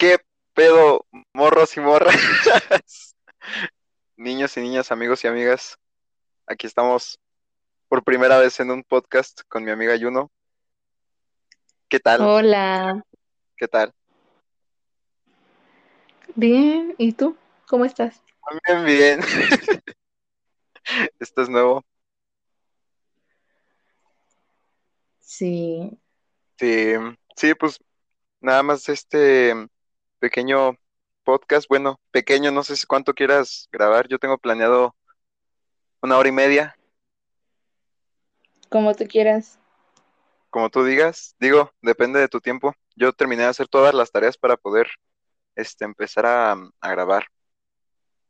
¿Qué pedo, morros y morras? Niños y niñas, amigos y amigas, aquí estamos por primera vez en un podcast con mi amiga Yuno. ¿Qué tal? Hola, ¿Qué tal? bien, ¿y tú? ¿Cómo estás? Bien, bien. Esto es nuevo. Sí, Sí, sí, pues nada más este pequeño podcast. Bueno, pequeño, no sé si cuánto quieras grabar. Yo tengo planeado una hora y media, como tú quieras. como tú digas. Digo, depende de tu tiempo. Yo terminé de hacer todas las tareas para poder este, empezar a, a grabar.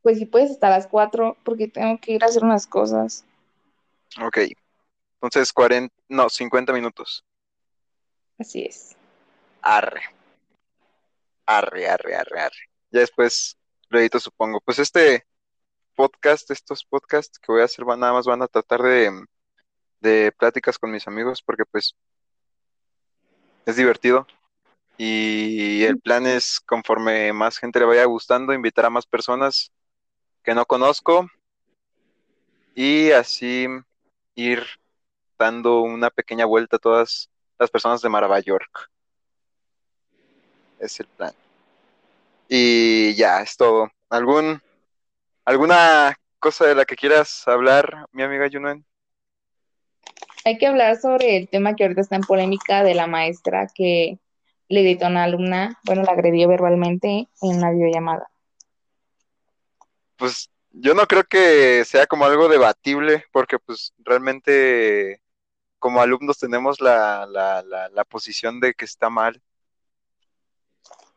Pues si puedes hasta las cuatro, porque tengo que ir a hacer unas cosas. Ok, entonces 40, no, 50 minutos. Así es. Arre, arre, arre, arre, arre. Ya después lo edito, supongo. Pues este podcast, estos podcasts que voy a hacer van, nada más van a tratar de, de pláticas con mis amigos porque pues es divertido. Y el plan es, conforme más gente le vaya gustando, invitar a más personas que no conozco y así ir dando una pequeña vuelta a todas las personas de Marava York. Es el plan. Y ya, es todo. ¿Algún, alguna cosa de la que quieras hablar, mi amiga Yunuen? Hay que hablar sobre el tema que ahorita está en polémica de la maestra que le gritó a una alumna, bueno, la agredió verbalmente en una videollamada. Pues yo no creo que sea como algo debatible, porque pues realmente como alumnos tenemos la, la, la, la posición de que está mal.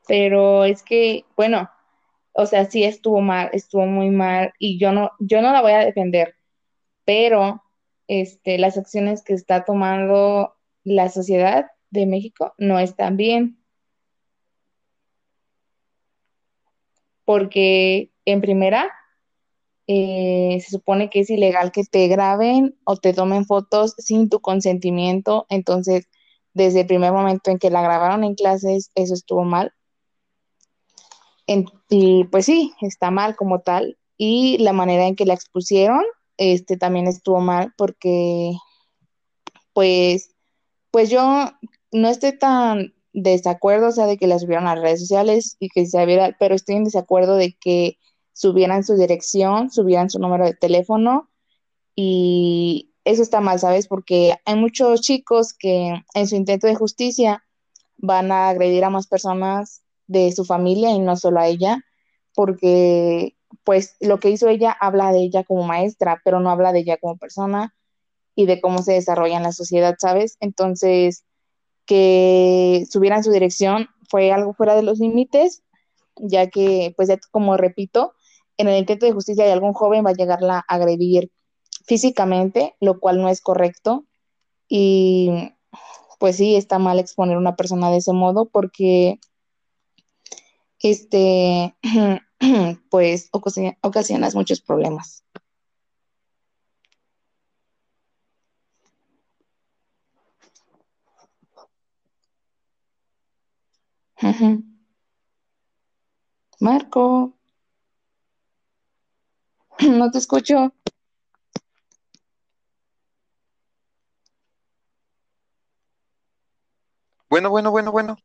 Pero es que, bueno, o sea, sí estuvo mal, estuvo muy mal, y yo no, yo no la voy a defender, pero este, las acciones que está tomando la sociedad de México no están bien. Porque en primera, eh, se supone que es ilegal que te graben o te tomen fotos sin tu consentimiento. Entonces, desde el primer momento en que la grabaron en clases, eso estuvo mal. Y pues sí, está mal como tal. Y la manera en que la expusieron, este también estuvo mal porque pues, pues yo no estoy tan desacuerdo, sea, de que la subieran a las redes sociales y que se viera, pero estoy en desacuerdo de que subieran su dirección, subieran su número de teléfono y eso está mal, ¿sabes? Porque hay muchos chicos que en su intento de justicia van a agredir a más personas de su familia y no solo a ella, porque pues lo que hizo ella habla de ella como maestra, pero no habla de ella como persona y de cómo se desarrolla en la sociedad, ¿sabes? Entonces, que subieran su dirección fue algo fuera de los límites, ya que, pues, como repito, en el intento de justicia de algún joven va a llegarla a agredir físicamente, lo cual no es correcto. Y pues sí, está mal exponer a una persona de ese modo porque, este, pues, ocasi- ocasionas muchos problemas. Marco, no te escucho. Bueno, bueno, bueno, bueno.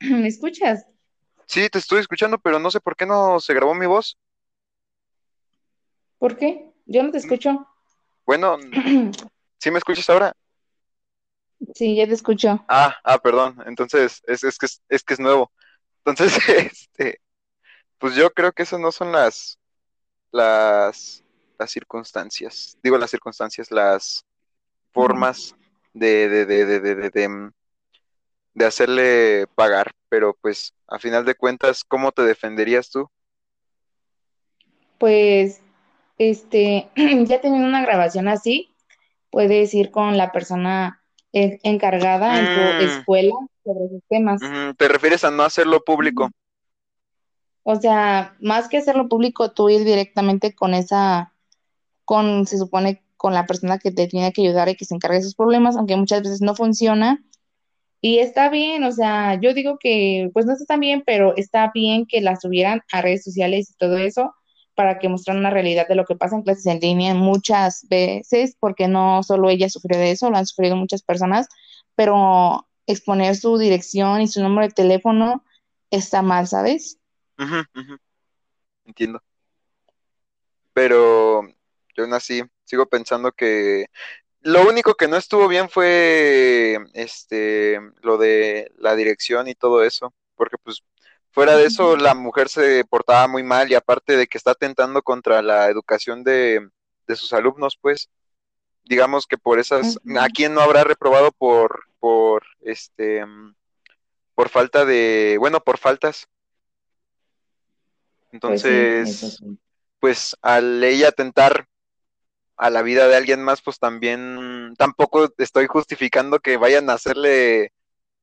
¿Me escuchas? Sí, te estoy escuchando, pero no sé por qué no se grabó mi voz. ¿Por qué? Yo no te Mm, escucho. Bueno, ¿sí me escuchas ahora? Sí, ya te escucho. Ah, ah, perdón. Entonces, es, es que es, es que es nuevo. Entonces, este, pues yo creo que esas no son las, las, las circunstancias. Digo las circunstancias, las formas de, de, de, de, de, de, de, mm, de hacerle pagar. Pero pues, a final de cuentas, ¿cómo te defenderías tú? Pues, este, ya teniendo una grabación así, puedes ir con la persona en- encargada en tu Mm, escuela sobre esos temas. ¿te refieres a no hacerlo público? O sea, más que hacerlo público, tú ir directamente con esa, con, se supone, con la persona que te tiene que ayudar y que se encargue de esos problemas, aunque muchas veces no funciona, Y está bien, o sea, yo digo que, pues no está tan bien, pero está bien que las subieran a redes sociales y todo eso para que mostraran una realidad de lo que pasa en clases en línea muchas veces, porque no solo ella sufrió de eso, lo han sufrido muchas personas, pero exponer su dirección y su número de teléfono está mal, ¿sabes? Entiendo. Pero yo aún así sigo pensando que lo único que no estuvo bien fue este lo de la dirección y todo eso, porque pues fuera de eso la mujer se portaba muy mal y aparte de que está atentando contra la educación de, de sus alumnos, pues digamos que por esas, ¿a quién no habrá reprobado por por este por falta de, bueno, por faltas? Pues sí, Entonces, sí. pues al ella atentar a la vida de alguien más, pues también tampoco estoy justificando que vayan a hacerle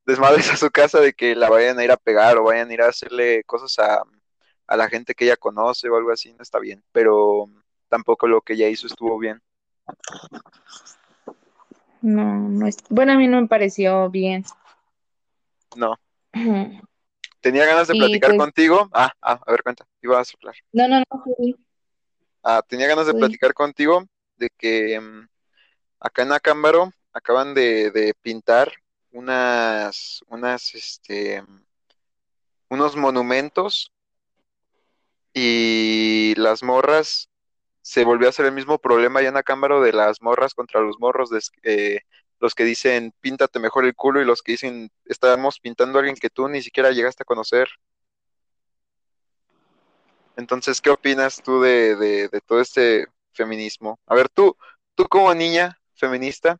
desmadres a su casa, de que la vayan a ir a pegar o vayan a ir a hacerle cosas a, a la gente que ella conoce o algo así, no está bien, pero tampoco lo que ella hizo estuvo bien. No, no es, bueno, a mí no me pareció bien. No. Tenía ganas de Y platicar pues, contigo. Ah, ah, a ver, cuenta, iba a soplar. no, no, no, Ah, tenía ganas de platicar contigo de que mm, acá en Acámbaro acaban de, pintar unas, unas, este, unos monumentos y las morras se volvió a hacer el mismo problema allá en Acámbaro de las morras contra los morros, eh, los que dicen píntate mejor el culo y los que dicen estamos pintando a alguien que tú ni siquiera llegaste a conocer. Entonces, ¿qué opinas tú de, de, de todo este feminismo? A ver, tú, tú como niña feminista,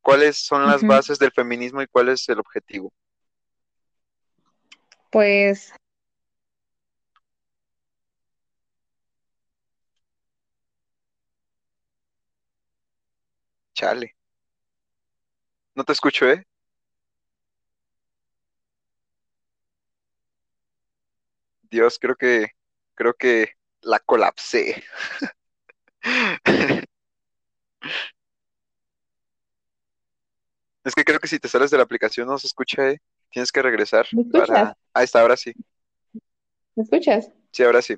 ¿cuáles son las bases del feminismo y cuál es el objetivo? Pues, Chale, no te escucho, ¿eh? Dios, creo que, creo que la colapsé. Es que creo que si te sales de la aplicación no se escucha, ¿eh? Tienes que regresar ¿me escuchas? para... Ah, está, ahora sí. ¿Me escuchas? Sí, ahora sí.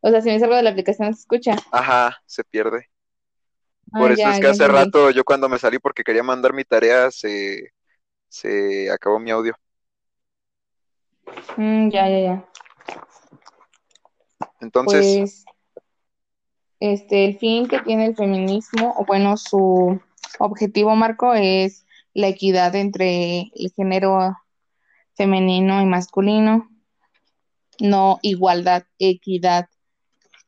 O sea, si me salgo de la aplicación, ¿se escucha? Ajá, se pierde. Ah, Por eso es que hace entendí. rato yo cuando me salí porque quería mandar mi tarea se, se acabó mi audio. Mm, ya, ya, ya. Entonces, Pues, este, el fin que tiene el feminismo, o bueno, su objetivo, Marco, es la equidad entre el género femenino y masculino, no igualdad, equidad,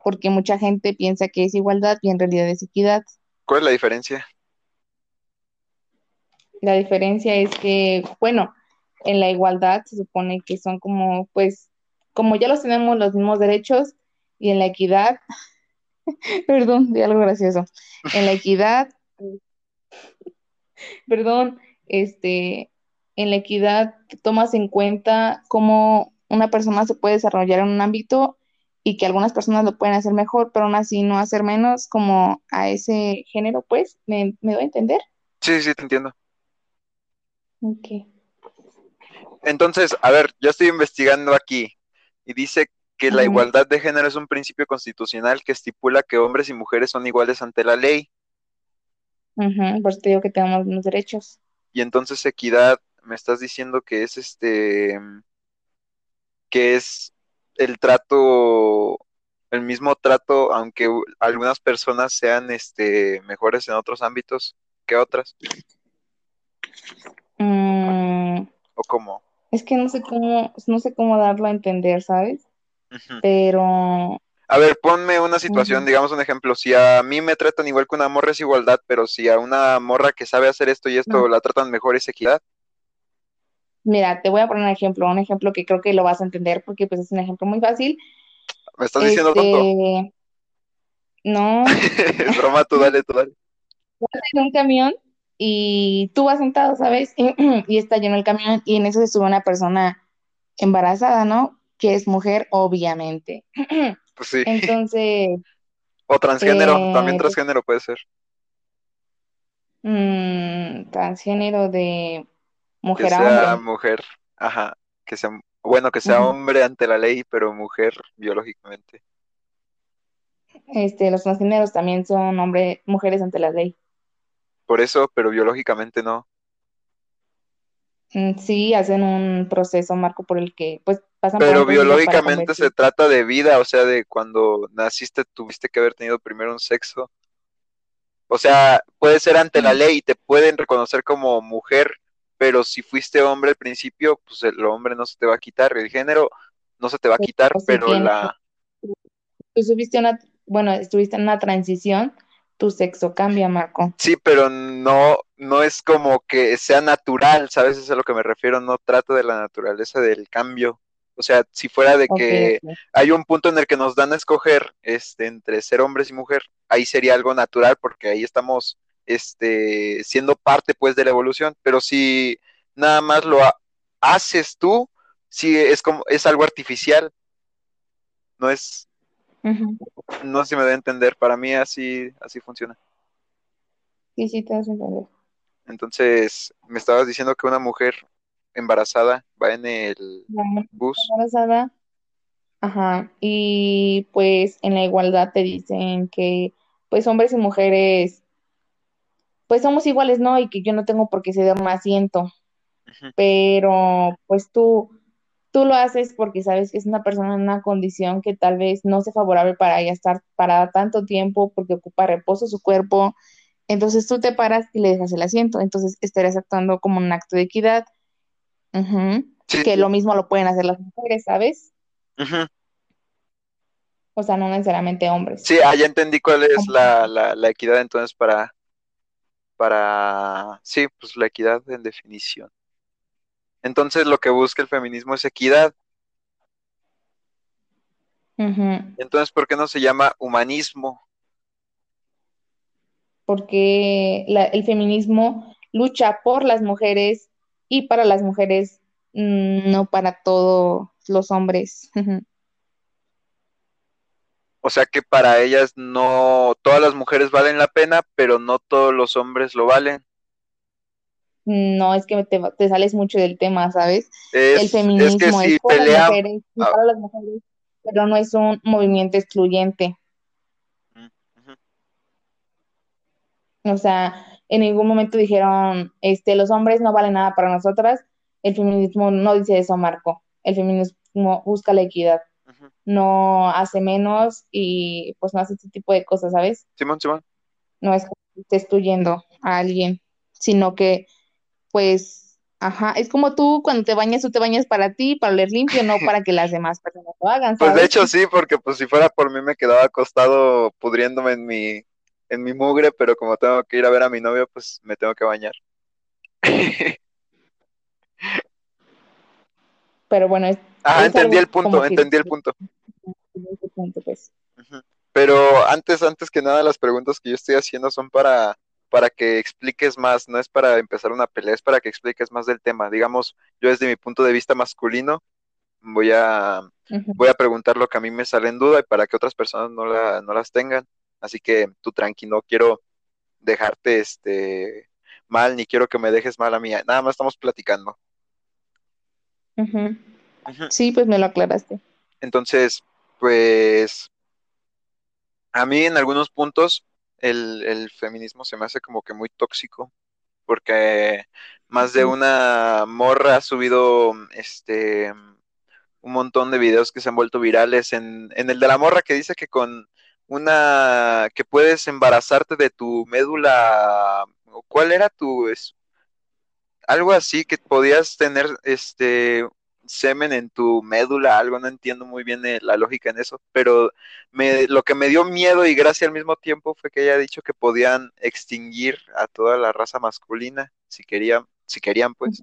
porque mucha gente piensa que es igualdad y en realidad es equidad. ¿cuál es la diferencia? La diferencia es que, bueno, en la igualdad se supone que son como, pues, como ya los tenemos los mismos derechos y en la equidad, perdón, de algo gracioso, en la equidad, perdón, este, en la equidad tomas en cuenta cómo una persona se puede desarrollar en un ámbito y que algunas personas lo pueden hacer mejor, pero aún así no hacer menos como a ese género, pues, ¿me, me doy a entender? Sí, sí, sí, te entiendo. Ok. Entonces, a ver, yo estoy investigando aquí y dice que la igualdad de género es un principio constitucional que estipula que hombres y mujeres son iguales ante la ley Por eso te digo que tenemos los derechos. y entonces equidad, me estás diciendo que es este, que es el trato, el mismo trato, aunque algunas personas sean este mejores en otros ámbitos que otras, Mm, o cómo. es que no sé cómo, no sé cómo darlo a entender, ¿sabes? Pero, A ver, ponme una situación, digamos un ejemplo. Si a mí me tratan igual que una morra es igualdad, pero si a una morra que sabe hacer esto y esto la tratan mejor es equidad. Mira, te voy a poner un ejemplo, un ejemplo que creo que lo vas a entender porque pues es un ejemplo muy fácil. ¿Me estás diciendo tonto? Este, no, Es broma, tú dale, tú dale. vas en un camión y tú vas sentado, ¿sabes? Y está lleno el camión y en eso se sube una persona embarazada, ¿no? Que es mujer, obviamente. Pues sí. Entonces, O transgénero, también eh, transgénero puede ser. mm, transgénero de... mujer que a sea hombre. mujer, ajá, que sea, bueno, que sea hombre ante la ley, pero mujer biológicamente. Este, los transgéneros también son hombres, mujeres ante la ley. Por eso, pero biológicamente no. Mm, Sí, hacen un proceso, Marco, por el que pues pasan Pero biológicamente se trata de vida, o sea, de cuando naciste tuviste que haber tenido primero un sexo. O sea, puede ser ante la ley y te pueden reconocer como mujer, pero si fuiste hombre al principio, pues el hombre no se te va a quitar, el género no se te va a quitar, si pero la... tú subiste una, bueno, estuviste en una transición, tu sexo cambia, Marco. Sí, pero no, no es como que sea natural, ¿sabes? Eso es a lo que me refiero, no trata de la naturaleza del cambio. O sea, si fuera de que hay un punto en el que nos dan a escoger este, entre ser hombres y mujer, ahí sería algo natural porque ahí estamos este, siendo parte pues de la evolución, pero si nada más lo ha- haces tú, sí es como, es algo artificial, no es, no sé si me da a entender, para mí así, así funciona. Sí, sí, te hace entender. Entonces, me estabas diciendo que una mujer embarazada va en el La bus. embarazada, ajá, y pues en la igualdad te dicen que pues hombres y mujeres pues somos iguales, ¿no? Y que yo no tengo por qué ceder un asiento, pero pues tú, tú lo haces porque sabes que es una persona en una condición que tal vez no sea favorable para ella estar parada tanto tiempo porque ocupa reposo su cuerpo, entonces tú te paras y le dejas el asiento, entonces estarías actuando como un acto de equidad, Sí, Que lo mismo lo pueden hacer las mujeres, ¿sabes? O sea, no necesariamente hombres. Sí, ah, ya entendí cuál es la, la, la equidad entonces para, para, sí, pues la equidad en definición. Entonces lo que busca el feminismo es equidad. Entonces, ¿por qué no se llama humanismo? Porque la- el feminismo lucha por las mujeres y para las mujeres, mm, no para todos los hombres. O sea que para ellas no, todas las mujeres valen la pena, pero no todos los hombres lo valen. No es que te, te sales mucho del tema, ¿sabes? El Es, es que feminismo es si las mujeres y ah, para las mujeres, pero no es un movimiento excluyente. O sea, en ningún momento dijeron, este, los hombres no valen nada para nosotras. El feminismo no dice eso, Marco. El feminismo busca la equidad, no hace menos y pues no hace este tipo de cosas, ¿sabes? Simón, Simón. No es que esté excluyendo a alguien, sino que, pues, ajá, es como tú cuando te bañas, tú te bañas para ti, para oler limpio, no para que las demás personas lo hagan, Pues de hecho sí, porque pues si fuera por mí me quedaba acostado pudriéndome en mi, en mi mugre, pero como tengo que ir a ver a mi novio, pues me tengo que bañar. Pero bueno, es, Ajá, es entendí el punto, que entendí el punto. pues. Pero antes, antes que nada, las preguntas que yo estoy haciendo son para, para que expliques más, no es para empezar una pelea, es para que expliques más del tema. Digamos, yo desde mi punto de vista masculino voy a, voy a preguntar lo que a mí me sale en duda y para que otras personas no, la, no las tengan. Así que tú tranqui, no quiero dejarte este mal, ni quiero que me dejes mal a mí. Nada más estamos platicando. Sí, pues me lo aclaraste. Entonces, pues a mí en algunos puntos el, el feminismo se me hace como que muy tóxico, porque más de una morra ha subido este un montón de videos que se han vuelto virales. En, en el de la morra que dice que con una que puedes embarazarte de tu médula, ¿o ¿cuál era tu es, algo así que podías tener este semen en tu médula, algo, no entiendo muy bien eh, la lógica en eso, pero me, lo que me dio miedo y gracia al mismo tiempo fue que ella ha dicho que podían extinguir a toda la raza masculina si querían, si querían pues.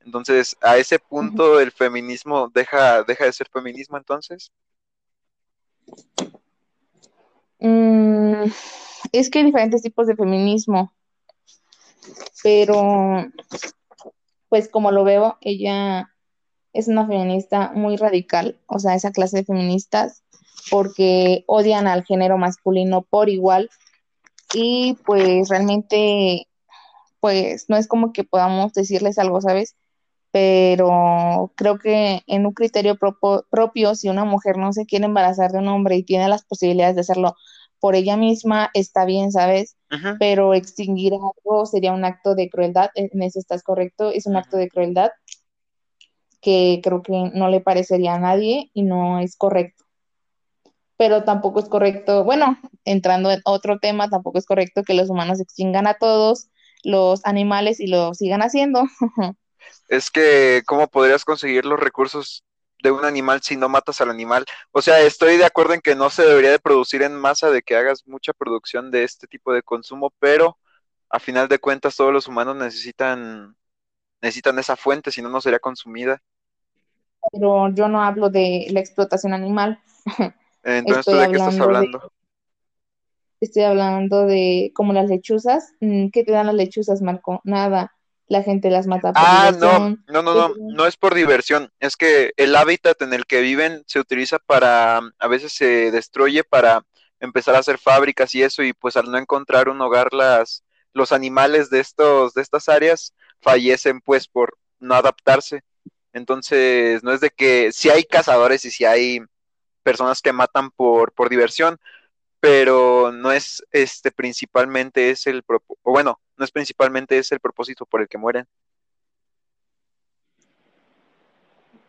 Entonces, a ese punto el feminismo deja, deja de ser feminismo entonces. Mm, es que hay diferentes tipos de feminismo, pero pues como lo veo, ella es una feminista muy radical, o sea, esa clase de feministas, porque odian al género masculino por igual y pues realmente pues no es como que podamos decirles algo, ¿sabes? Pero creo que en un criterio propio, si una mujer no se quiere embarazar de un hombre y tiene las posibilidades de hacerlo por ella misma, está bien, ¿sabes? Pero extinguir algo sería un acto de crueldad, en eso estás correcto, es un acto de crueldad que creo que no le parecería a nadie y no es correcto. Pero tampoco es correcto, bueno, entrando en otro tema, tampoco es correcto que los humanos extingan a todos los animales y lo sigan haciendo. es que, ¿cómo podrías conseguir los recursos de un animal si no matas al animal? O sea, estoy de acuerdo en que no se debería de producir en masa, de que hagas mucha producción de este tipo de consumo, pero a final de cuentas todos los humanos necesitan necesitan esa fuente, si no, no sería consumida. Pero yo no hablo de la explotación animal. Entonces, ¿de qué estás hablando? estoy hablando de como las lechuzas. Mm, ¿Qué te dan las lechuzas, Marco? Nada. La gente las mata por ah, no, no, no, no, no es por diversión. Es que el hábitat en el que viven se utiliza para, a veces se destruye para empezar a hacer fábricas y eso, y pues al no encontrar un hogar las, los animales de estos, de estas áreas fallecen pues por no adaptarse. Entonces, no es de que si hay cazadores y si hay personas que matan por, por diversión, pero no es este principalmente es el o bueno, no es principalmente es el propósito por el que mueren.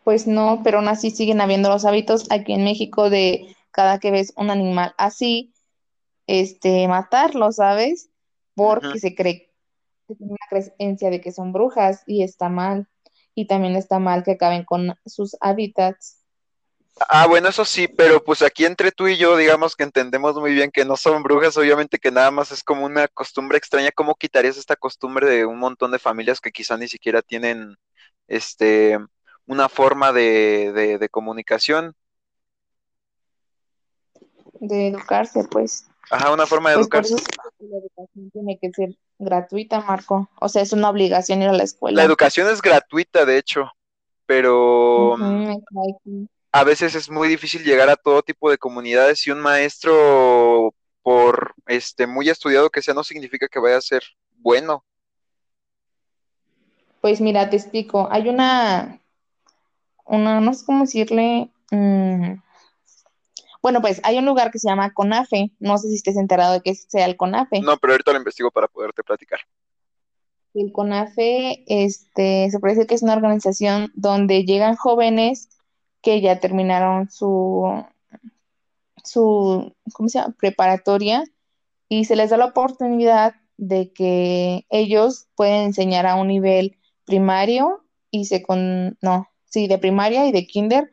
Pues no, pero aún así siguen habiendo los hábitos aquí en México de cada que ves un animal así, este, matarlo, ¿sabes? Porque se cree que tiene una creencia de que son brujas y está mal. Y también está mal que acaben con sus hábitats. Ah, bueno, eso sí, pero pues aquí entre tú y yo, digamos que entendemos muy bien que no son brujas, obviamente que nada más es como una costumbre extraña. ¿Cómo quitarías esta costumbre de un montón de familias que quizá ni siquiera tienen este una forma de, de, comunicación? De educarse, pues. Ajá, una forma de pues educarse. la educación tiene que ser gratuita, Marco. O sea, es una obligación ir a la escuela. La educación es gratuita, de hecho, pero a veces es muy difícil llegar a todo tipo de comunidades y un maestro, por este muy estudiado que sea, no significa que vaya a ser bueno. Pues mira, te explico. Hay una, una, no sé cómo decirle. Mm, bueno, pues hay un lugar que se llama CONAFE. No sé si estés enterado de que sea el CONAFE. No, pero ahorita lo investigo para poderte platicar. El CONAFE, este, se puede decir que es una organización donde llegan jóvenes que ya terminaron su, su ¿cómo se llama? preparatoria y se les da la oportunidad de que ellos pueden enseñar a un nivel primario y con no, sí, de primaria y de kinder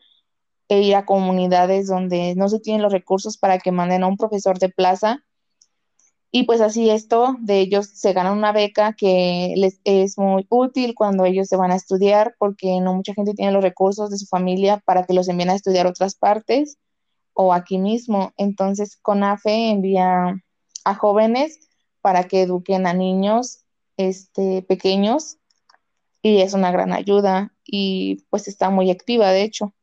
e ir a comunidades donde no se tienen los recursos para que manden a un profesor de plaza y pues así esto de ellos se ganan una beca que les es muy útil cuando ellos se van a estudiar porque no mucha gente tiene los recursos de su familia para que los envíen a estudiar otras partes o aquí mismo. Entonces CONAFE envía a jóvenes para que eduquen a niños este, pequeños y es una gran ayuda y pues está muy activa de hecho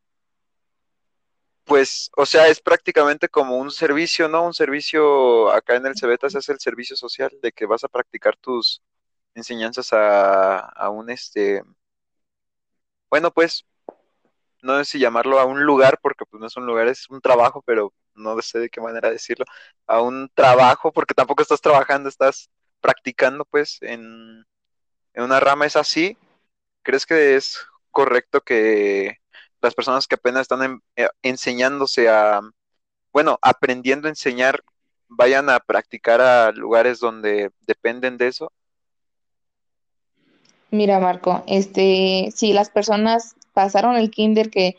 pues, o sea, es prácticamente como un servicio, ¿no? Un servicio, acá en el Cebeta se hace el servicio social de que vas a practicar tus enseñanzas a, a un, este, bueno, pues, no sé si llamarlo a un lugar, porque pues no es un lugar, es un trabajo, pero no sé de qué manera decirlo, a un trabajo, porque tampoco estás trabajando, estás practicando, pues, en, en una rama, ¿es así? ¿Crees que es correcto que las personas que apenas están eh, enseñándose a, bueno, aprendiendo a enseñar, vayan a practicar a lugares donde dependen de eso? Mira, Marco, este, si las personas pasaron el kinder que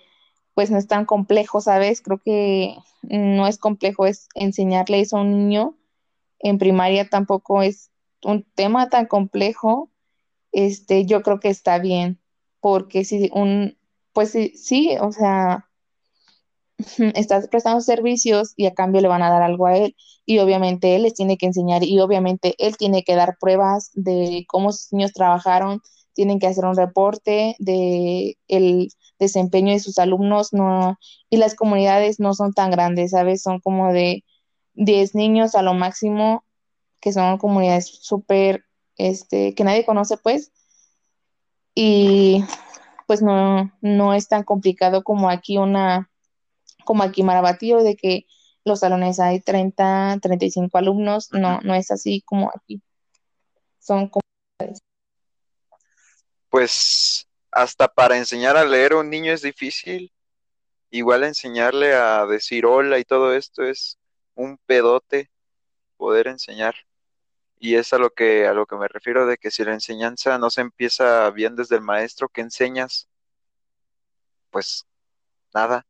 pues no es tan complejo, ¿sabes? Creo que no es complejo es enseñarle eso a un niño. En primaria tampoco es un tema tan complejo. Este, yo creo que está bien, porque si un pues sí, sí, o sea, estás prestando servicios y a cambio le van a dar algo a él y obviamente él les tiene que enseñar y obviamente él tiene que dar pruebas de cómo sus niños trabajaron, tienen que hacer un reporte de el desempeño de sus alumnos, no y las comunidades no son tan grandes, ¿sabes? Son como de 10 niños a lo máximo, que son comunidades súper este, que nadie conoce, pues, y pues no, no es tan complicado como aquí una, como aquí Marabatío, de que los salones hay 30, 35 alumnos, no, no es así como aquí. Son como... Pues hasta para enseñar a leer a un niño es difícil. Igual enseñarle a decir hola y todo esto es un pedote poder enseñar. Y es a lo que a lo que me refiero de que si la enseñanza no se empieza bien desde el maestro que enseñas, pues nada.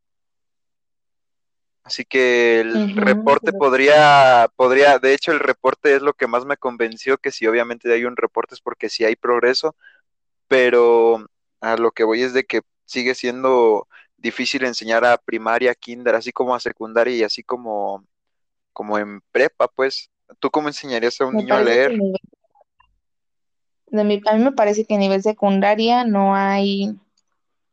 Así que el reporte podría, podría, de hecho el reporte es lo que más me convenció que si obviamente hay un reporte es porque sí hay progreso, pero a lo que voy es de que sigue siendo difícil enseñar a primaria, kinder, así como a secundaria y así como, como en prepa, pues. ¿Tú cómo enseñarías a un niño a leer? a mí me parece que a nivel secundaria no hay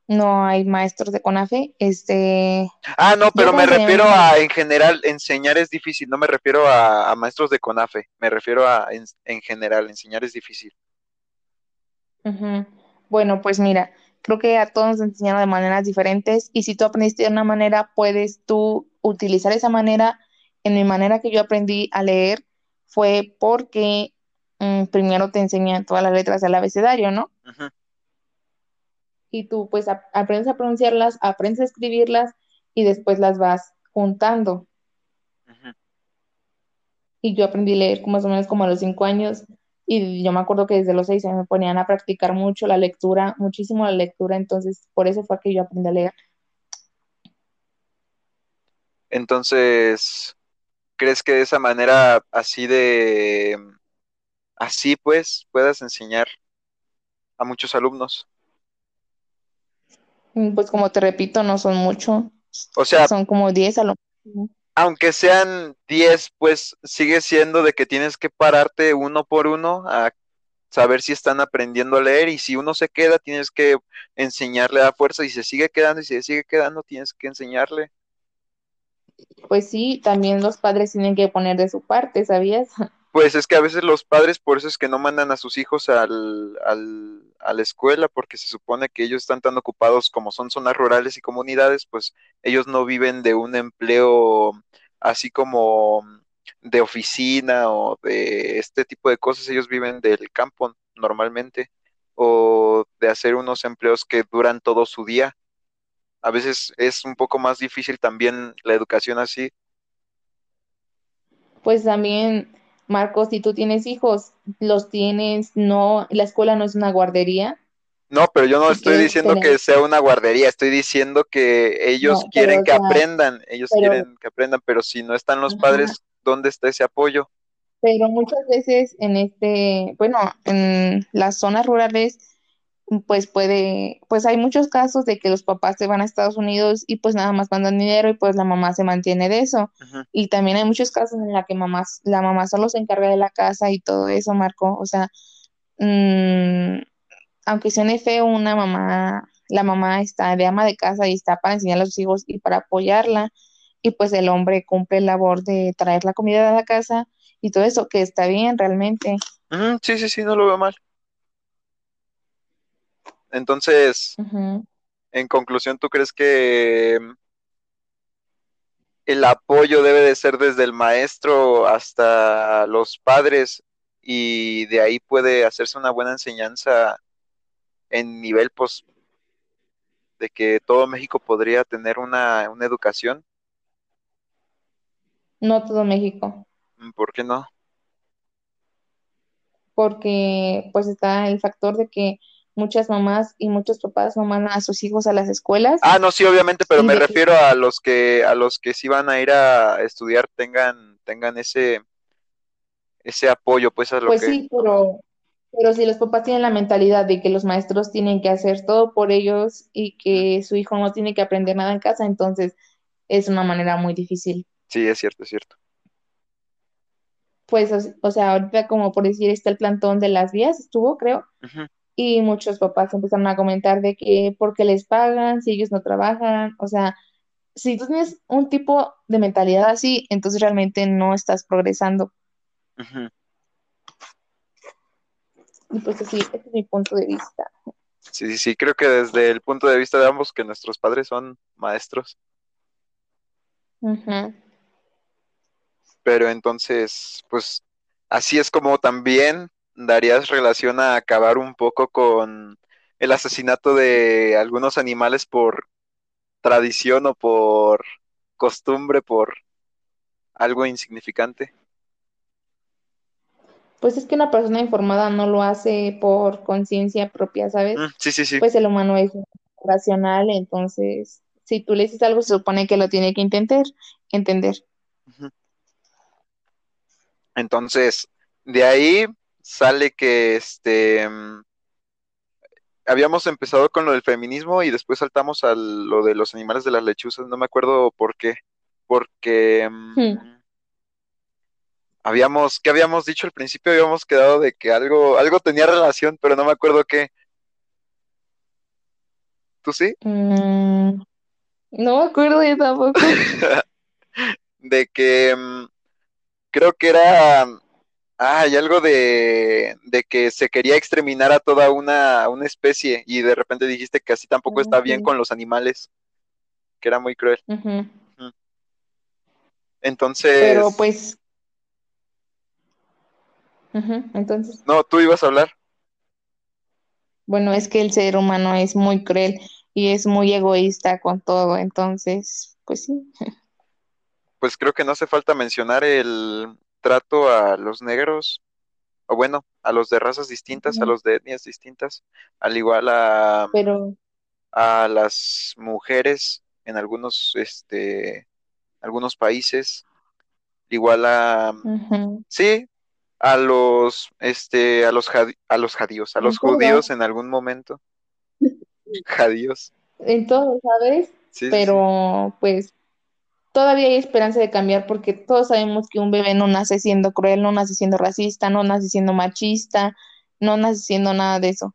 no hay maestros de CONAFE. Este, ah, no, pero me refiero a, en general, enseñar es difícil, no me refiero a, maestros de CONAFE, me refiero a, en, general, enseñar es difícil. Bueno, pues mira, creo que a todos nos enseñaron de maneras diferentes y si tú aprendiste de una manera, puedes tú utilizar esa manera. En mi manera que yo aprendí a leer fue porque mm, primero te enseñan todas las letras del abecedario, ¿no? y tú pues aprendes a pronunciarlas, aprendes a escribirlas y después las vas juntando. Y yo aprendí a leer más o menos como a los cinco años y yo me acuerdo que desde los seis me ponían a practicar mucho la lectura, muchísimo la lectura, entonces por eso fue que yo aprendí a leer. Entonces, ¿crees que de esa manera así de, así pues, puedas enseñar a muchos alumnos? Mm, pues como te repito, no son mucho. O sea, son como 10 a lo Aunque sean 10, pues sigue siendo de que tienes que pararte uno por uno a saber si están aprendiendo a leer y si uno se queda, tienes que enseñarle a fuerza y se sigue quedando y si se sigue quedando, tienes que enseñarle. Pues sí, también los padres tienen que poner de su parte, ¿sabías? Pues es que a veces los padres, por eso es que no mandan a sus hijos al, al, a la escuela, porque se supone que ellos están tan ocupados como son zonas rurales y comunidades, pues ellos no viven de un empleo así como de oficina o de este tipo de cosas, ellos viven del campo normalmente, o de hacer unos empleos que duran todo su día. A veces es un poco más difícil también la educación así. Pues también Marcos, si tú tienes hijos, los tienes, no, la escuela no es una guardería. No, pero yo no estoy diciendo que sea una guardería, estoy diciendo que ellos quieren que aprendan, ellos quieren que aprendan, pero si no están los padres, ¿dónde está ese apoyo? Pero muchas veces en este, bueno, en las zonas rurales, pues puede, pues hay muchos casos de que los papás se van a Estados Unidos y pues nada más mandan dinero y pues la mamá se mantiene de eso. Y también hay muchos casos en la que mamás, la mamá solo se encarga de la casa y todo eso, Marco. O sea, mm, aunque suene feo, una mamá, la mamá está de ama de casa y está para enseñar a los hijos y para apoyarla. Y pues el hombre cumple el labor de traer la comida de la casa y todo eso, que está bien realmente. sí, sí, sí, no lo veo mal. Entonces, en conclusión, ¿tú crees que el apoyo debe de ser desde el maestro hasta los padres y de ahí puede hacerse una buena enseñanza en nivel pues de que todo México podría tener una, una educación? No todo México. ¿Por qué no? Porque pues está el factor de que muchas mamás y muchos papás no mandan a sus hijos a las escuelas. Ah, no, sí, obviamente, pero me refiero a los que a los que sí van a ir a estudiar tengan tengan ese ese apoyo, pues a lo pues sí, pero pero si los papás tienen la mentalidad de que los maestros tienen que hacer todo por ellos y que su hijo no tiene que aprender nada en casa, entonces es una manera muy difícil. Sí, es cierto, es cierto. Pues, o, sea, ahorita como por decir, está el plantón de las vías, estuvo, creo y muchos papás empezaron a comentar de que porque les pagan si ellos no trabajan, o sea, si tú tienes un tipo de mentalidad así, entonces realmente no estás progresando. Y pues así, este es mi punto de vista. Sí, sí, sí, creo que desde el punto de vista de ambos, que nuestros padres son maestros. Ujú. Pero entonces, pues así es como también darías relación a acabar un poco con el asesinato de algunos animales por tradición o por costumbre, por algo insignificante. Pues es que una persona informada no lo hace por conciencia propia, ¿sabes? Mm, sí, sí, sí. Pues el humano es racional, entonces si tú le dices algo, se supone que lo tiene que intentar entender. Entonces, de ahí sale que este mm, habíamos empezado con lo del feminismo y después saltamos a lo de los animales de las lechuzas, no me acuerdo por qué. Porque mm, Hmm. habíamos, ¿qué habíamos dicho al principio? Habíamos quedado de que algo, algo tenía relación, pero no me acuerdo qué. ¿Tú sí? Mm, no me acuerdo yo tampoco. De que mm, creo que era, ah, hay algo de, de que se quería exterminar a toda una, una especie y de repente dijiste que así tampoco está bien con los animales, que era muy cruel. Entonces, Pero pues, Entonces, no, tú ibas a hablar. bueno, es que el ser humano es muy cruel y es muy egoísta con todo, entonces, pues sí. Pues creo que no hace falta mencionar el trato a los negros, o bueno, a los de razas distintas, a los de etnias distintas, al igual a, Pero, a las mujeres en algunos, este, algunos países, igual a, ujú, sí, a los, este, a los, jadi- a los judíos, a los judíos en algún momento, judíos, en todo, ¿sabes? sí, sí, sí. Pero pues todavía hay esperanza de cambiar porque todos sabemos que un bebé no nace siendo cruel, no nace siendo racista, no nace siendo machista, no nace siendo nada de eso.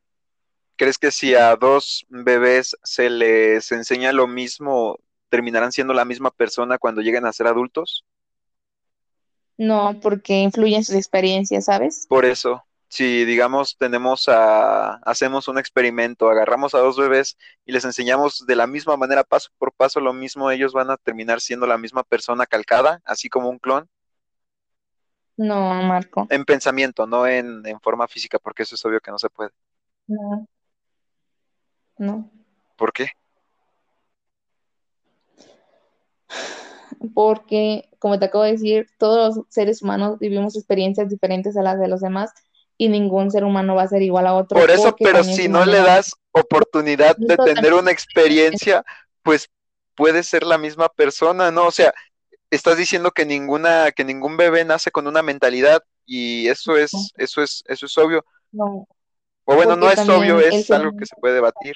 ¿Crees que si a dos bebés se les enseña lo mismo, terminarán siendo la misma persona cuando lleguen a ser adultos? No, porque influyen sus experiencias, ¿sabes? Por eso, si digamos tenemos a, hacemos un experimento, agarramos a dos bebés y les enseñamos de la misma manera, paso por paso, lo mismo, ellos van a terminar siendo la misma persona calcada, así como un clon, No, Marco. en pensamiento, no en, en forma física, porque eso es obvio que no se puede. No, no. ¿Por qué? porque, como te acabo de decir, todos los seres humanos vivimos experiencias diferentes a las de los demás y ningún ser humano va a ser igual a otro Por eso, pero si no le das oportunidad de tener una experiencia, pues puede ser la misma persona, ¿no? O sea, estás diciendo que ninguna, que ningún bebé nace con una mentalidad y eso es, eso es, eso es obvio. no, O bueno, no es obvio, es algo que se puede debatir.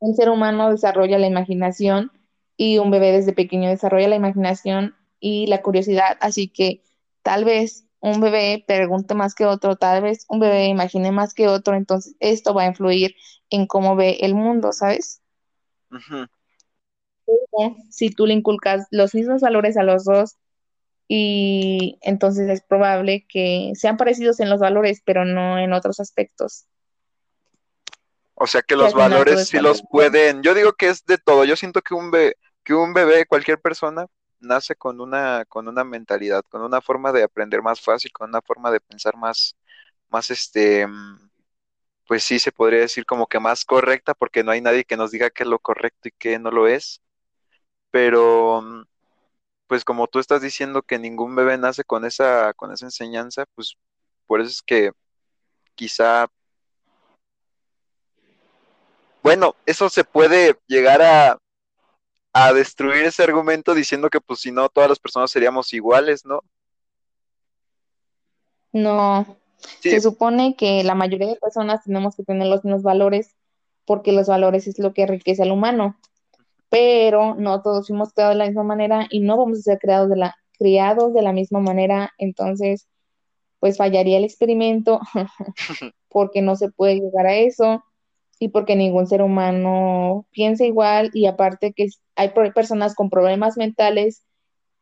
el ser humano desarrolla la imaginación y un bebé desde pequeño desarrolla la imaginación y la curiosidad, así que tal vez un bebé pregunte más que otro, tal vez un bebé imagine más que otro, entonces esto va a influir en cómo ve el mundo, ¿sabes? Si tú le inculcas los mismos valores a los dos y entonces es probable que sean parecidos en los valores, pero no en otros aspectos, O sea que los valores es sí los pueden. Yo digo que es de todo. Yo siento que un bebé, que un bebé, cualquier persona, nace con una, con una mentalidad, con una forma de aprender más fácil, con una forma de pensar más, más este, mm, pues sí se podría decir como que más correcta, porque no hay nadie que nos diga qué es lo correcto y qué no lo es. Pero, mm, pues como tú estás diciendo que ningún bebé nace con esa, con esa enseñanza, pues por eso es que quizá, bueno, eso se puede llegar a, a destruir ese argumento diciendo que pues si no, todas las personas seríamos iguales, ¿no? No, Sí, se supone que la mayoría de personas tenemos que tener los mismos valores porque los valores es lo que enriquece al humano, pero no todos fuimos creados de la misma manera y no vamos a ser creados de la, criados de la misma manera, entonces pues fallaría el experimento porque no se puede llegar a eso y porque ningún ser humano piensa igual y aparte que hay personas con problemas mentales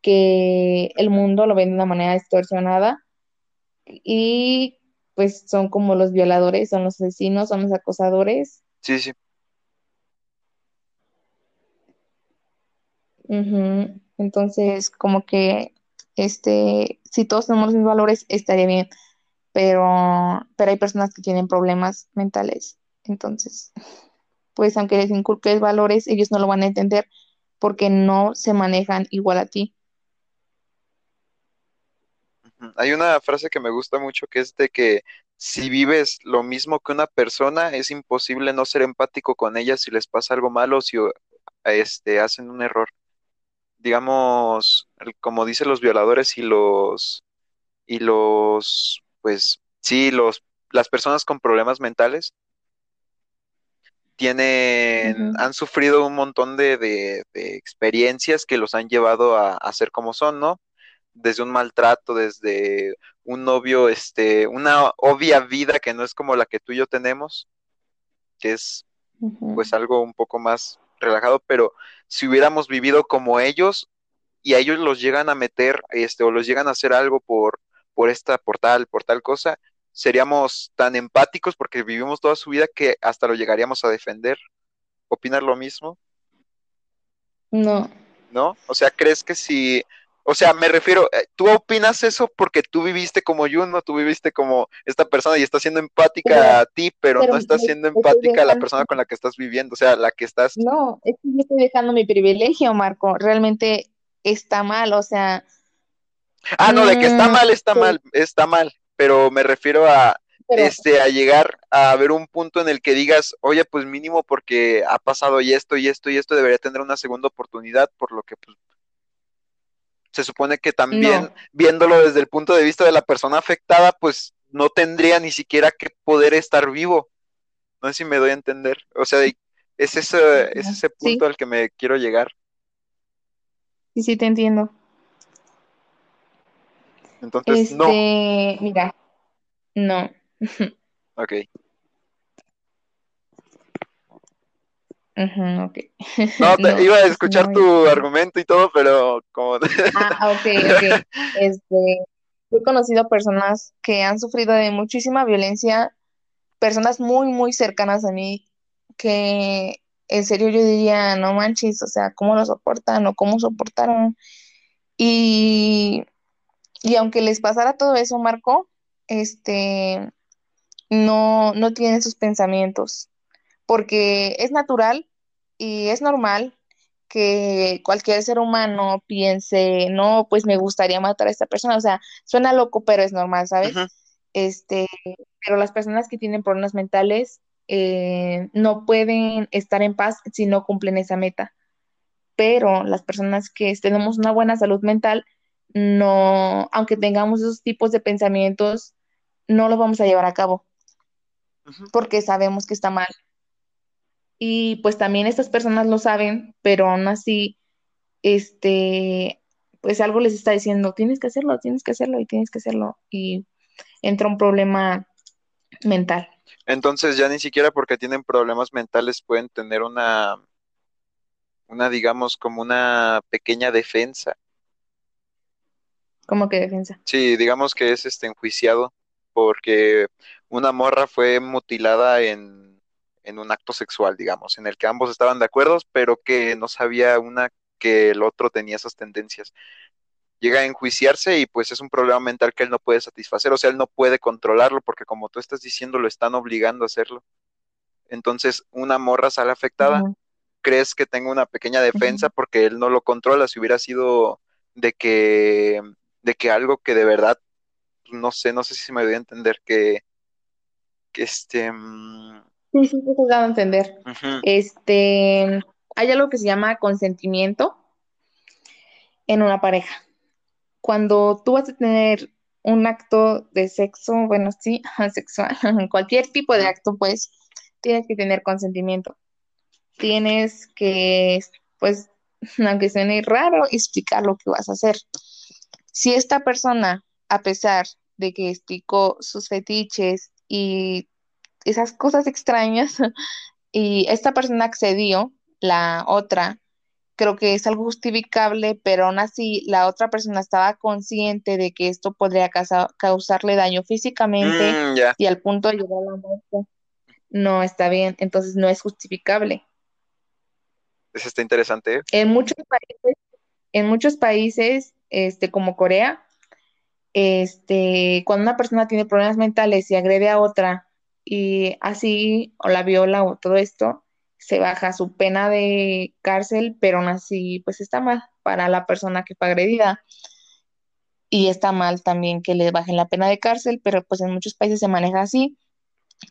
que el mundo lo ven de una manera distorsionada y pues son como los violadores, son los asesinos, son los acosadores. Sí, sí. Entonces, como que, este, si todos tenemos los mismos valores, estaría bien, pero, pero hay personas que tienen problemas mentales. Entonces, pues aunque les inculques valores, ellos no lo van a entender porque no se manejan igual a ti. Hay una frase que me gusta mucho que es de que si vives lo mismo que una persona, es imposible no ser empático con ella si les pasa algo malo o si este, hacen un error. Digamos, como dicen los violadores y los, y los, pues sí, los, las personas con problemas mentales tienen, han sufrido un montón de, de- de experiencias que los han llevado a, a ser como son, ¿no? Desde un maltrato, desde un novio, este, una obvia vida que no es como la que tú y yo tenemos, que es pues algo un poco más relajado, pero si hubiéramos vivido como ellos y a ellos los llegan a meter, este, o los llegan a hacer algo por, por esta, por tal, por tal cosa, seríamos tan empáticos porque vivimos toda su vida que hasta lo llegaríamos a defender. ¿Opinas lo mismo? No, ¿No? O sea, ¿crees que si, o sea, me refiero, eh, tú opinas eso porque tú viviste como Juno, tú viviste como esta persona y estás siendo pero, empática a ti, pero pero no estás siendo empática a la persona con la que estás viviendo, o sea, la que estás... no, es que yo estoy dejando mi privilegio, Marco. Realmente está mal, o sea, Ah, no, de que está mm, mal, está mal, está mal, pero me refiero a, pero este, a llegar a ver un punto en el que digas, oye, pues mínimo porque ha pasado y esto y esto y esto debería tener una segunda oportunidad, por lo que pues, se supone que también no, viéndolo desde el punto de vista de la persona afectada, pues no tendría ni siquiera que poder estar vivo. No sé si me doy a entender. O sea, es ese, es ese punto sí, al que me quiero llegar. sí, sí te entiendo. Entonces, no. Este, mira, no. Ok. Ujú, ok. No, te, No, iba a escuchar no. tu argumento y todo, pero como... Ah, ok, ok. Este, he conocido personas que han sufrido de muchísima violencia, personas muy, muy cercanas a mí, que en serio yo diría, no manches, o sea, ¿cómo lo soportan o cómo soportaron? Y, y aunque les pasara todo eso, Marco, este, no, no tienen sus pensamientos. porque es natural y es normal que cualquier ser humano piense, no, pues me gustaría matar a esta persona, o sea, suena loco, pero es normal, ¿sabes? Este, pero las personas que tienen problemas mentales eh, no pueden estar en paz si no cumplen esa meta, pero las personas que tenemos una buena salud mental, no, aunque tengamos esos tipos de pensamientos, no los vamos a llevar a cabo porque sabemos que está mal Y pues también estas personas lo saben, pero aún así, este, pues algo les está diciendo, tienes que hacerlo, tienes que hacerlo y tienes que hacerlo. Y entra un problema mental. Entonces ya ni siquiera porque tienen problemas mentales pueden tener una, una, digamos, como una pequeña defensa. ¿Cómo que defensa? Sí, digamos que es este enjuiciado porque una morra fue mutilada en, en un acto sexual, digamos, en el que ambos estaban de acuerdo, pero que no sabía una que el otro tenía esas tendencias. Llega a enjuiciarse y pues es un problema mental que él no puede satisfacer, o sea, él no puede controlarlo porque como tú estás diciendo, lo están obligando a hacerlo. Entonces, una morra sale afectada, crees que tenga una pequeña defensa porque él no lo controla, si hubiera sido de que, de que algo que de verdad no sé, no sé si me doy a entender que, que este, mm, Sí, sí, te he dado a entender. Este, hay algo que se llama consentimiento en una pareja. Cuando tú vas a tener un acto de sexo, bueno, sí, sexual, cualquier tipo de acto, pues, tienes que tener consentimiento. tienes que, pues, aunque suene raro, explicar lo que vas a hacer. Si esta persona, a pesar de que explicó sus fetiches y esas cosas extrañas, y esta persona accedió, la otra creo que es algo justificable, pero aún así la otra persona estaba consciente de que esto podría causarle daño físicamente Mm, y al punto de llegar a la muerte. No está bien, entonces no es justificable. eso está interesante. En muchos países, en muchos países, este, como Corea, este, cuando una persona tiene problemas mentales y agrede a otra y así o la viola o todo esto, se baja su pena de cárcel, pero aún así, pues está mal para la persona que fue agredida. Y está mal también que le bajen la pena de cárcel, pero pues en muchos países se maneja así.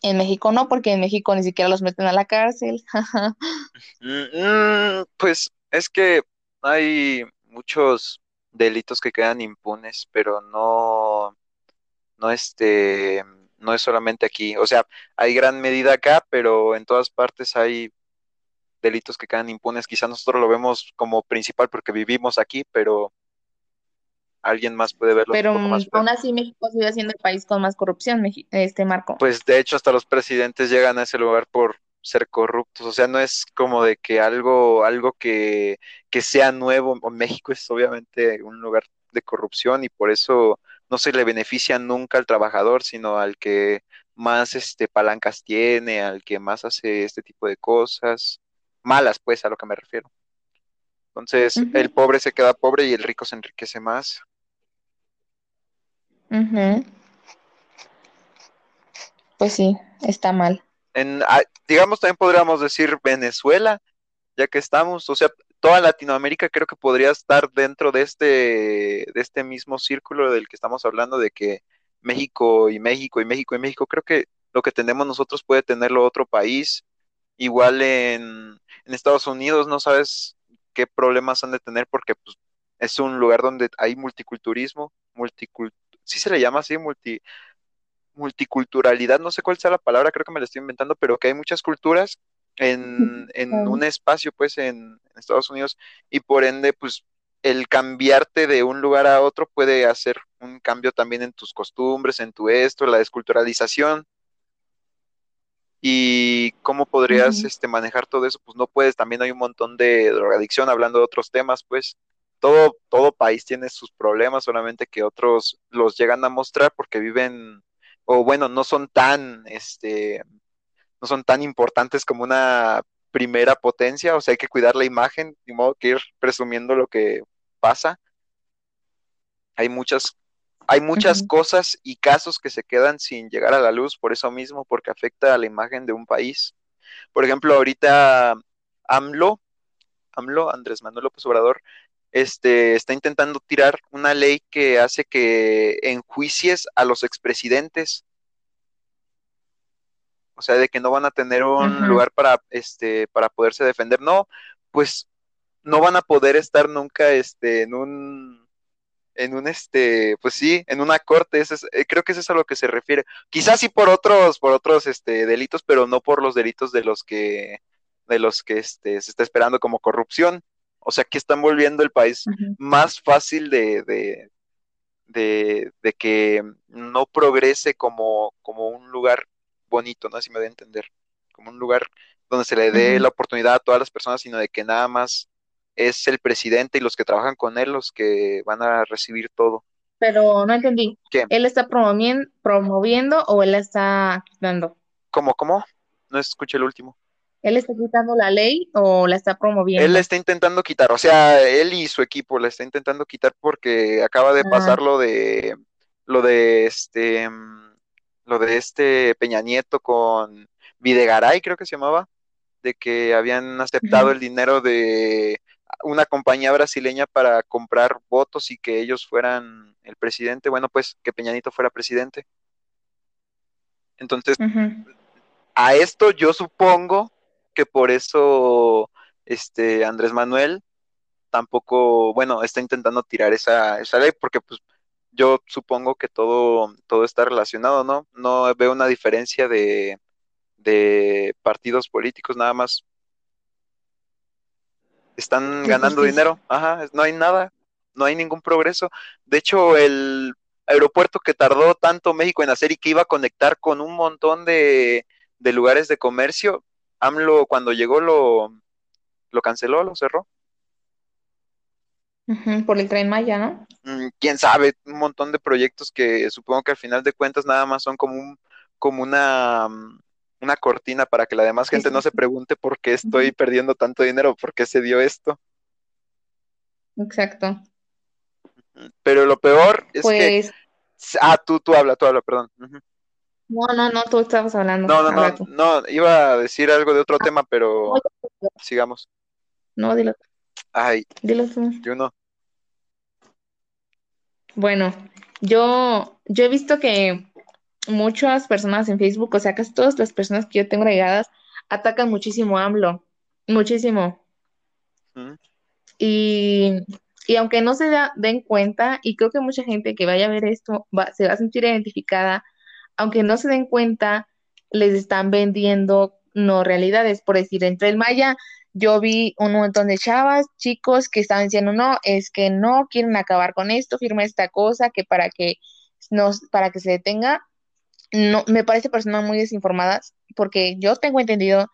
En México no, porque en México ni siquiera los meten a la cárcel. Mm, mm, pues es que hay muchos delitos que quedan impunes, pero no, no este, no es solamente aquí. O sea, hay gran medida acá, pero en todas partes hay delitos que quedan impunes. Quizá nosotros lo vemos como principal porque vivimos aquí, pero alguien más puede verlo un Pero poco mm, más aún así México sigue siendo el país con más corrupción, este Marco. Pues de hecho hasta los presidentes llegan a ese lugar por ser corruptos, o sea, no es como de que algo, algo que, que sea nuevo, México es obviamente un lugar de corrupción y por eso no se le beneficia nunca al trabajador, sino al que más este, palancas tiene, al que más hace este tipo de cosas, malas pues a lo que me refiero. Entonces, el pobre se queda pobre y el rico se enriquece más. Pues sí, está mal. En, ah, digamos, también podríamos decir Venezuela, ya que estamos, o sea, toda Latinoamérica creo que podría estar dentro de este, de este mismo círculo del que estamos hablando, de que México y México y México y México, creo que lo que tenemos nosotros puede tenerlo otro país. Igual en, en Estados Unidos no sabes qué problemas han de tener porque pues, es un lugar donde hay multiculturismo, multicult sí se le llama así, multi multiculturalidad, no sé cuál sea la palabra, creo que me la estoy inventando, pero que hay muchas culturas en, en un espacio, pues, en, en Estados Unidos, y por ende, pues, el cambiarte de un lugar a otro puede hacer un cambio también en tus costumbres, en tu esto, la desculturalización, y cómo podrías este, manejar todo eso, pues no puedes, también hay un montón de drogadicción, hablando de otros temas, pues todo, todo país tiene sus problemas, solamente que otros los llegan a mostrar porque viven, o bueno, no son tan, este, no son tan importantes como una primera potencia, o sea, hay que cuidar la imagen, de modo que ir presumiendo lo que pasa. Hay muchas, hay muchas cosas y casos que se quedan sin llegar a la luz por eso mismo, porque afecta a la imagen de un país. Por ejemplo, ahorita AMLO, AMLO, Andrés Manuel López Obrador, este, está intentando tirar una ley que hace que enjuicies a los expresidentes, o sea, de que no van a tener un lugar para, este, para poderse defender. No, pues no van a poder estar nunca este, en un, en un, este, pues sí, en una corte. Eso es, eh, creo que eso es a lo que se refiere. Quizás sí por otros, por otros este, delitos, pero no por los delitos de los que, de los que este, se está esperando como corrupción. O sea, que están volviendo el país más fácil de, de, de, de que no progrese como, como un lugar bonito, ¿no? Así me da a entender, como un lugar donde se le dé la oportunidad a todas las personas, sino de que nada más es el presidente y los que trabajan con él los que van a recibir todo. Pero no entendí. ¿Qué? ¿Él está promoviendo, promoviendo o él está quitando? ¿Cómo, cómo? No escuché el último. ¿Él está quitando la ley o la está Él la promoviendo? está intentando quitar, o sea, él y su equipo la está intentando quitar porque acaba de Ah, pasar lo de lo de este lo de este Peña Nieto con Videgaray, creo que se llamaba, de que habían aceptado el dinero de una compañía brasileña para comprar votos y que ellos fueran el presidente, bueno, pues que Peña Nieto fuera presidente. Entonces, a esto yo supongo que por eso este Andrés Manuel tampoco, bueno, está intentando tirar esa, esa ley porque pues yo supongo que todo, todo está relacionado, ¿no? No veo una diferencia de, de partidos políticos, nada más están De ganando justicia. dinero, ajá, no hay nada, no hay ningún progreso. De hecho, el aeropuerto que tardó tanto México en hacer y que iba a conectar con un montón de, de lugares de comercio, AMLO cuando llegó lo, lo canceló, lo cerró. Por el Tren Maya, ¿no? Mm, quién sabe, un montón de proyectos que supongo que al final de cuentas nada más son como un, como una, mm, una cortina para que la demás gente sí, no se pregunte por qué estoy perdiendo tanto dinero, por qué se dio esto. Exacto. Pero lo peor es que, Pues, ah, tú, tú habla, tú habla, perdón. No, no, no, tú estabas hablando, No, no, no, no, iba a decir algo de otro tema, No, pero sigamos. no, dilo, Ay, dilo tú. yo no. Bueno, yo, yo he visto que muchas personas en Facebook, o sea, casi todas las personas que yo tengo agregadas, atacan muchísimo a AMLO, muchísimo. Mm, Y, y aunque no se da- den cuenta, y creo que mucha gente que vaya a ver esto va- se va a sentir identificada, aunque no se den cuenta, les están vendiendo no realidades. Por decir, entre el Maya, yo vi un montón de chavas, chicos que estaban diciendo, no, es que no quieren acabar con esto, firma esta cosa, que para que nos, para que se detenga. No, me parece personas muy desinformadas, porque yo tengo entendido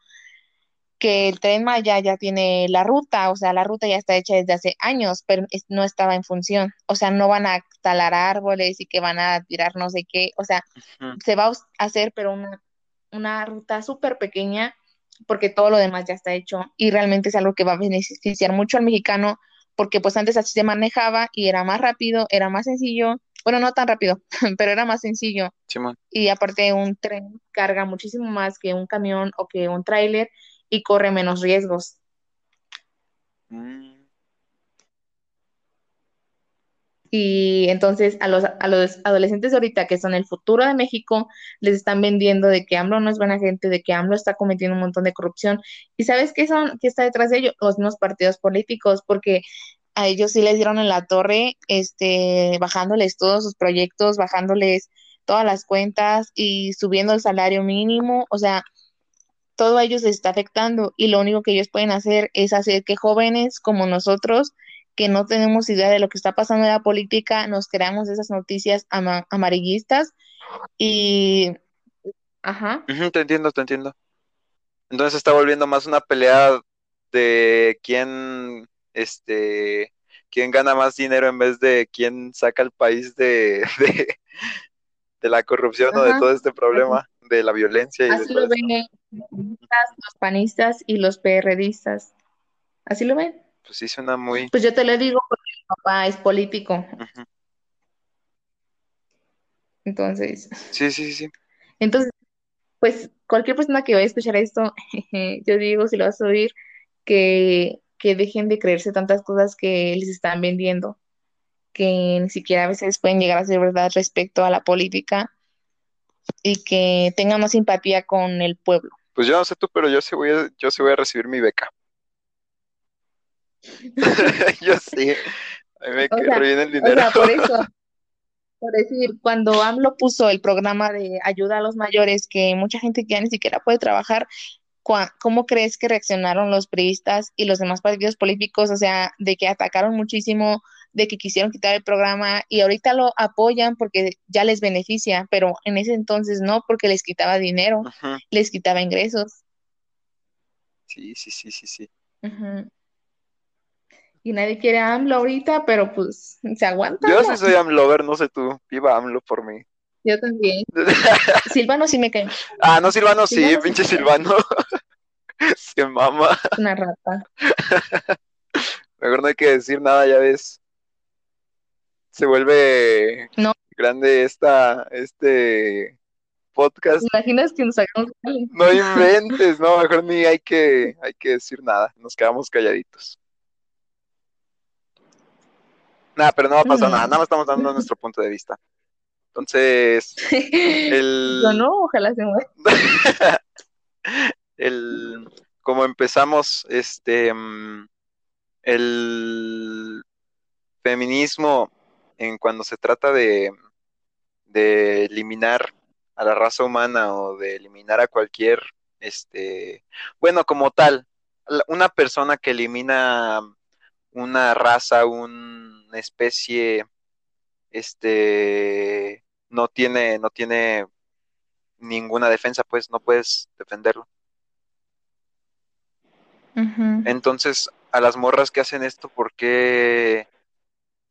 que el Tren Maya ya tiene la ruta, o sea, la ruta ya está hecha desde hace años, pero no estaba en función. O sea, no van a talar árboles y que van a tirar no sé qué. O sea, se va a hacer, pero una, una ruta súper pequeña, porque todo lo demás ya está hecho y realmente es algo que va a beneficiar mucho al mexicano, porque pues antes así se manejaba y era más rápido, era más sencillo. Bueno, no tan rápido, pero era más sencillo. Y aparte un tren carga muchísimo más que un camión o que un tráiler y corre menos riesgos. Y entonces a los, a los adolescentes de ahorita, que son el futuro de México, les están vendiendo de que AMLO no es buena gente, de que AMLO está cometiendo un montón de corrupción. ¿Y sabes qué son, qué está detrás de ellos? Los mismos partidos políticos, porque a ellos sí les dieron en la torre, este, bajándoles todos sus proyectos, bajándoles todas las cuentas y subiendo el salario mínimo. O sea, todo a ellos les está afectando y lo único que ellos pueden hacer es hacer que jóvenes como nosotros, que no tenemos idea de lo que está pasando en la política, nos creamos esas noticias ama- amarillistas y, ajá, te entiendo, te entiendo. Entonces se está volviendo más una pelea de quién, este, quién gana más dinero en vez de quién saca al país de, de, de la corrupción o de todo este problema, de la violencia y así lo ven los panistas y los PRDistas, así lo ven. Pues sí suena muy... Pues yo te lo digo porque mi papá es político, entonces, sí, sí, sí. entonces pues cualquier persona que vaya a escuchar esto, yo digo, si lo vas a oír, que, que dejen de creerse tantas cosas que les están vendiendo, que ni siquiera a veces pueden llegar a ser verdad respecto a la política y que tengan más simpatía con el pueblo. Pues yo no sé tú, pero yo sí voy a, yo sí voy a recibir mi beca. Yo sí. A mí me O sea, bien el o dinero. sea, por eso, por decir, cuando AMLO puso el programa de ayuda a los mayores, que mucha gente ya ni siquiera puede trabajar, ¿cómo crees que reaccionaron los priistas y los demás partidos políticos? O sea, de que atacaron muchísimo, de que quisieron quitar el programa y ahorita lo apoyan porque ya les beneficia, pero en ese entonces no, porque les quitaba dinero, les quitaba ingresos. Sí, sí, sí, sí, sí. Y nadie quiere a AMLO ahorita, pero pues se aguanta, Yo sí soy AMLover, no sé tú. Viva AMLO por mí. Yo también. Silvano sí me cae. Ah, no, Silvano, sí, Silvano sí pinche. Silvano. Se mama. Una rata. Mejor no hay que decir nada, ya ves. Se vuelve No, grande esta, este podcast. ¿te imaginas que nos hagamos? No inventes, no, mejor ni hay que, hay que decir nada. Nos quedamos calladitos. Nada, pero no va a pasar nada, nada más estamos dando nuestro punto de vista. Entonces, el, no, ojalá se muera. el, como empezamos, este, mm, el feminismo en cuando se trata de, de eliminar a la raza humana o de eliminar a cualquier, este, bueno, como tal, una persona que elimina una raza, una especie, este, no tiene, no tiene ninguna defensa, pues no puedes defenderlo. Entonces, a las morras que hacen esto, ¿por qué,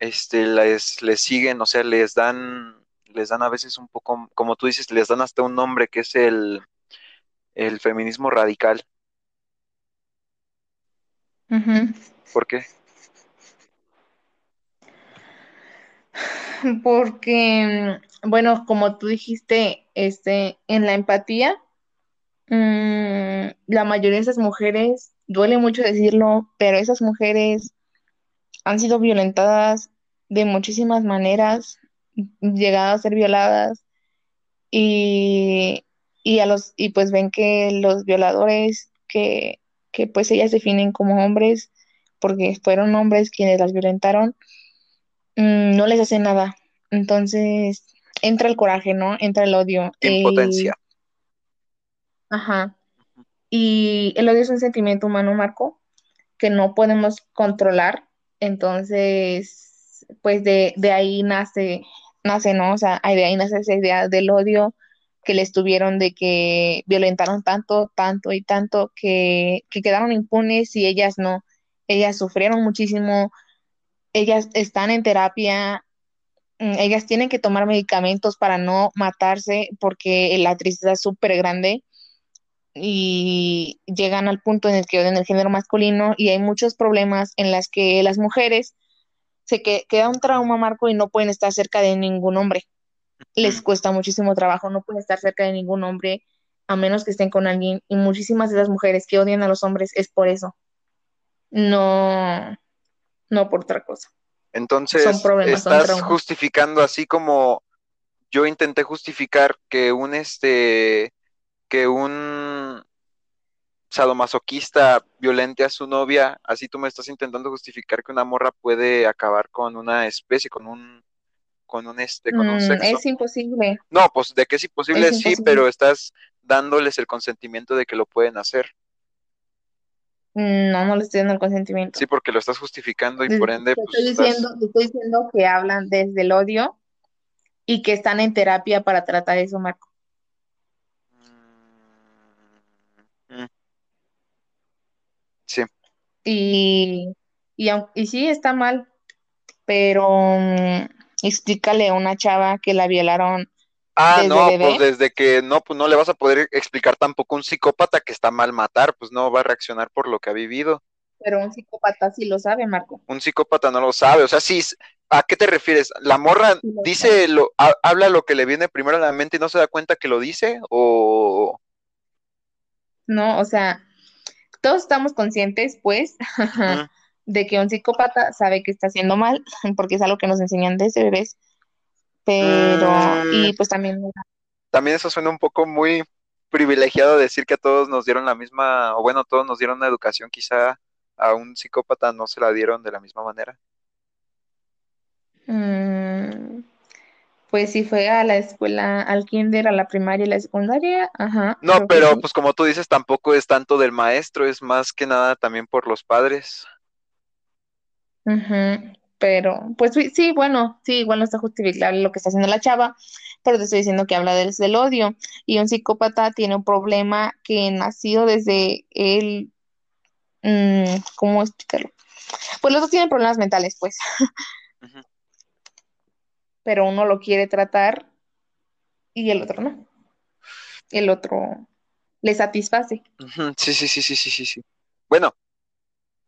este, les, les siguen, o sea, les dan, les dan a veces un poco, como tú dices, les dan hasta un nombre que es el, el feminismo radical. ¿Por qué? Porque, bueno, como tú dijiste, este, en la empatía, mm, la mayoría de esas mujeres, duele mucho decirlo, pero esas mujeres han sido violentadas de muchísimas maneras, llegado a ser violadas y, y, a los, y pues ven que los violadores que, que pues ellas definen como hombres, porque fueron hombres quienes las violentaron, mm, no les hacen nada. Entonces entra el coraje, ¿no? Entra el odio. Impotencia. Ajá. Y el odio es un sentimiento humano, Marco, que no podemos controlar. Entonces, pues de, de ahí nace, nace, ¿no? O sea, de ahí nace esa idea del odio que les tuvieron de que violentaron tanto, tanto y tanto que, que quedaron impunes y ellas no. Ellas sufrieron muchísimo, ellas están en terapia, mm, ellas tienen que tomar medicamentos para no matarse porque la tristeza es súper grande y llegan al punto en el que odian el género masculino y hay muchos problemas en las que las mujeres se que, queda un trauma, Marco, y no pueden estar cerca de ningún hombre. Les cuesta muchísimo trabajo, no pueden estar cerca de ningún hombre a menos que estén con alguien. Y muchísimas de las mujeres que odian a los hombres es por eso. No, no por otra cosa. Entonces, estás justificando así como yo intenté justificar que un este que un sadomasoquista violente a su novia, así tú me estás intentando justificar que una morra puede acabar con una especie, con un con un este, con un mm, sexo. Es imposible. No, pues de que es imposible, sí, pero estás dándoles el consentimiento de que lo pueden hacer. No, no le estoy dando el consentimiento. Sí, porque lo estás justificando y por ende. Pues, estoy, diciendo, estoy diciendo que hablan desde el odio y que están en terapia para tratar eso, Marco. Mm, sí. Y, y, y sí, está mal, pero explícale a una chava que la violaron Ah, no, pues desde que no, pues no le vas a poder explicar tampoco a un psicópata que está mal matar, pues no va a reaccionar por lo que ha vivido. Pero un psicópata sí lo sabe, Marco. Un psicópata no lo sabe, o sea, sí, ¿a qué te refieres? ¿La morra dice, lo, habla lo que le viene primero a la mente y no se da cuenta que lo dice? ¿O...? No, o sea, todos estamos conscientes, pues, de que un psicópata sabe que está haciendo mal, porque es algo que nos enseñan desde bebés pero, y mm. pues también... También eso suena un poco muy privilegiado decir que a todos nos dieron la misma, o bueno, todos nos dieron una educación, quizá a un psicópata no se la dieron de la misma manera. Mm, pues si fue a la escuela, al kinder, a la primaria y la secundaria, ajá. No, pero pues como tú dices, tampoco es tanto del maestro, es más que nada también por los padres. Ajá pero pues sí, bueno, sí, igual no está justificable lo que está haciendo la chava, pero te estoy diciendo que habla del, del odio y un psicópata tiene un problema que nació desde el, mm, ¿cómo explicarlo? Pues los dos tienen problemas mentales, pues, pero uno lo quiere tratar y el otro no. El otro le satisface. Sí, sí, sí, sí, sí, sí, sí. Bueno,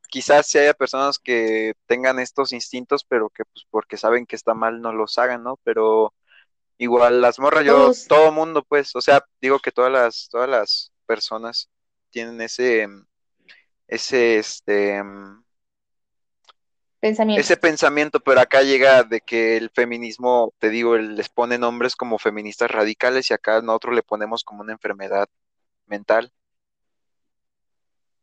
quizás si haya personas que tengan estos instintos, pero que pues porque saben que está mal no los hagan, ¿no? Pero igual las morras, yo, todo mundo, pues, o sea, digo que todas las, todas las personas tienen ese, ese, este, pensamiento. ese pensamiento, pero acá llega de que el feminismo, te digo, les pone nombres como feministas radicales y acá nosotros le ponemos como una enfermedad mental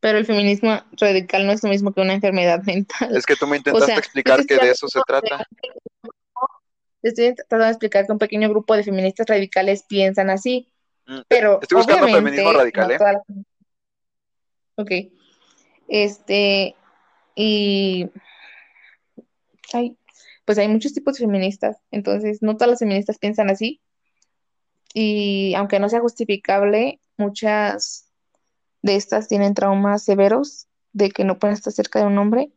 pero el feminismo radical no es lo mismo que una enfermedad mental. Es que tú me intentaste explicar que de eso se trata. Estoy tratando de explicar que un pequeño grupo de feministas radicales piensan así, mm, pero Estoy buscando feminismo radical, ¿eh? Ok. Este, y... Ay, pues hay muchos tipos de feministas, entonces no todas las feministas piensan así. Y aunque no sea justificable, muchas de estas tienen traumas severos de que no pueden estar cerca de un hombre.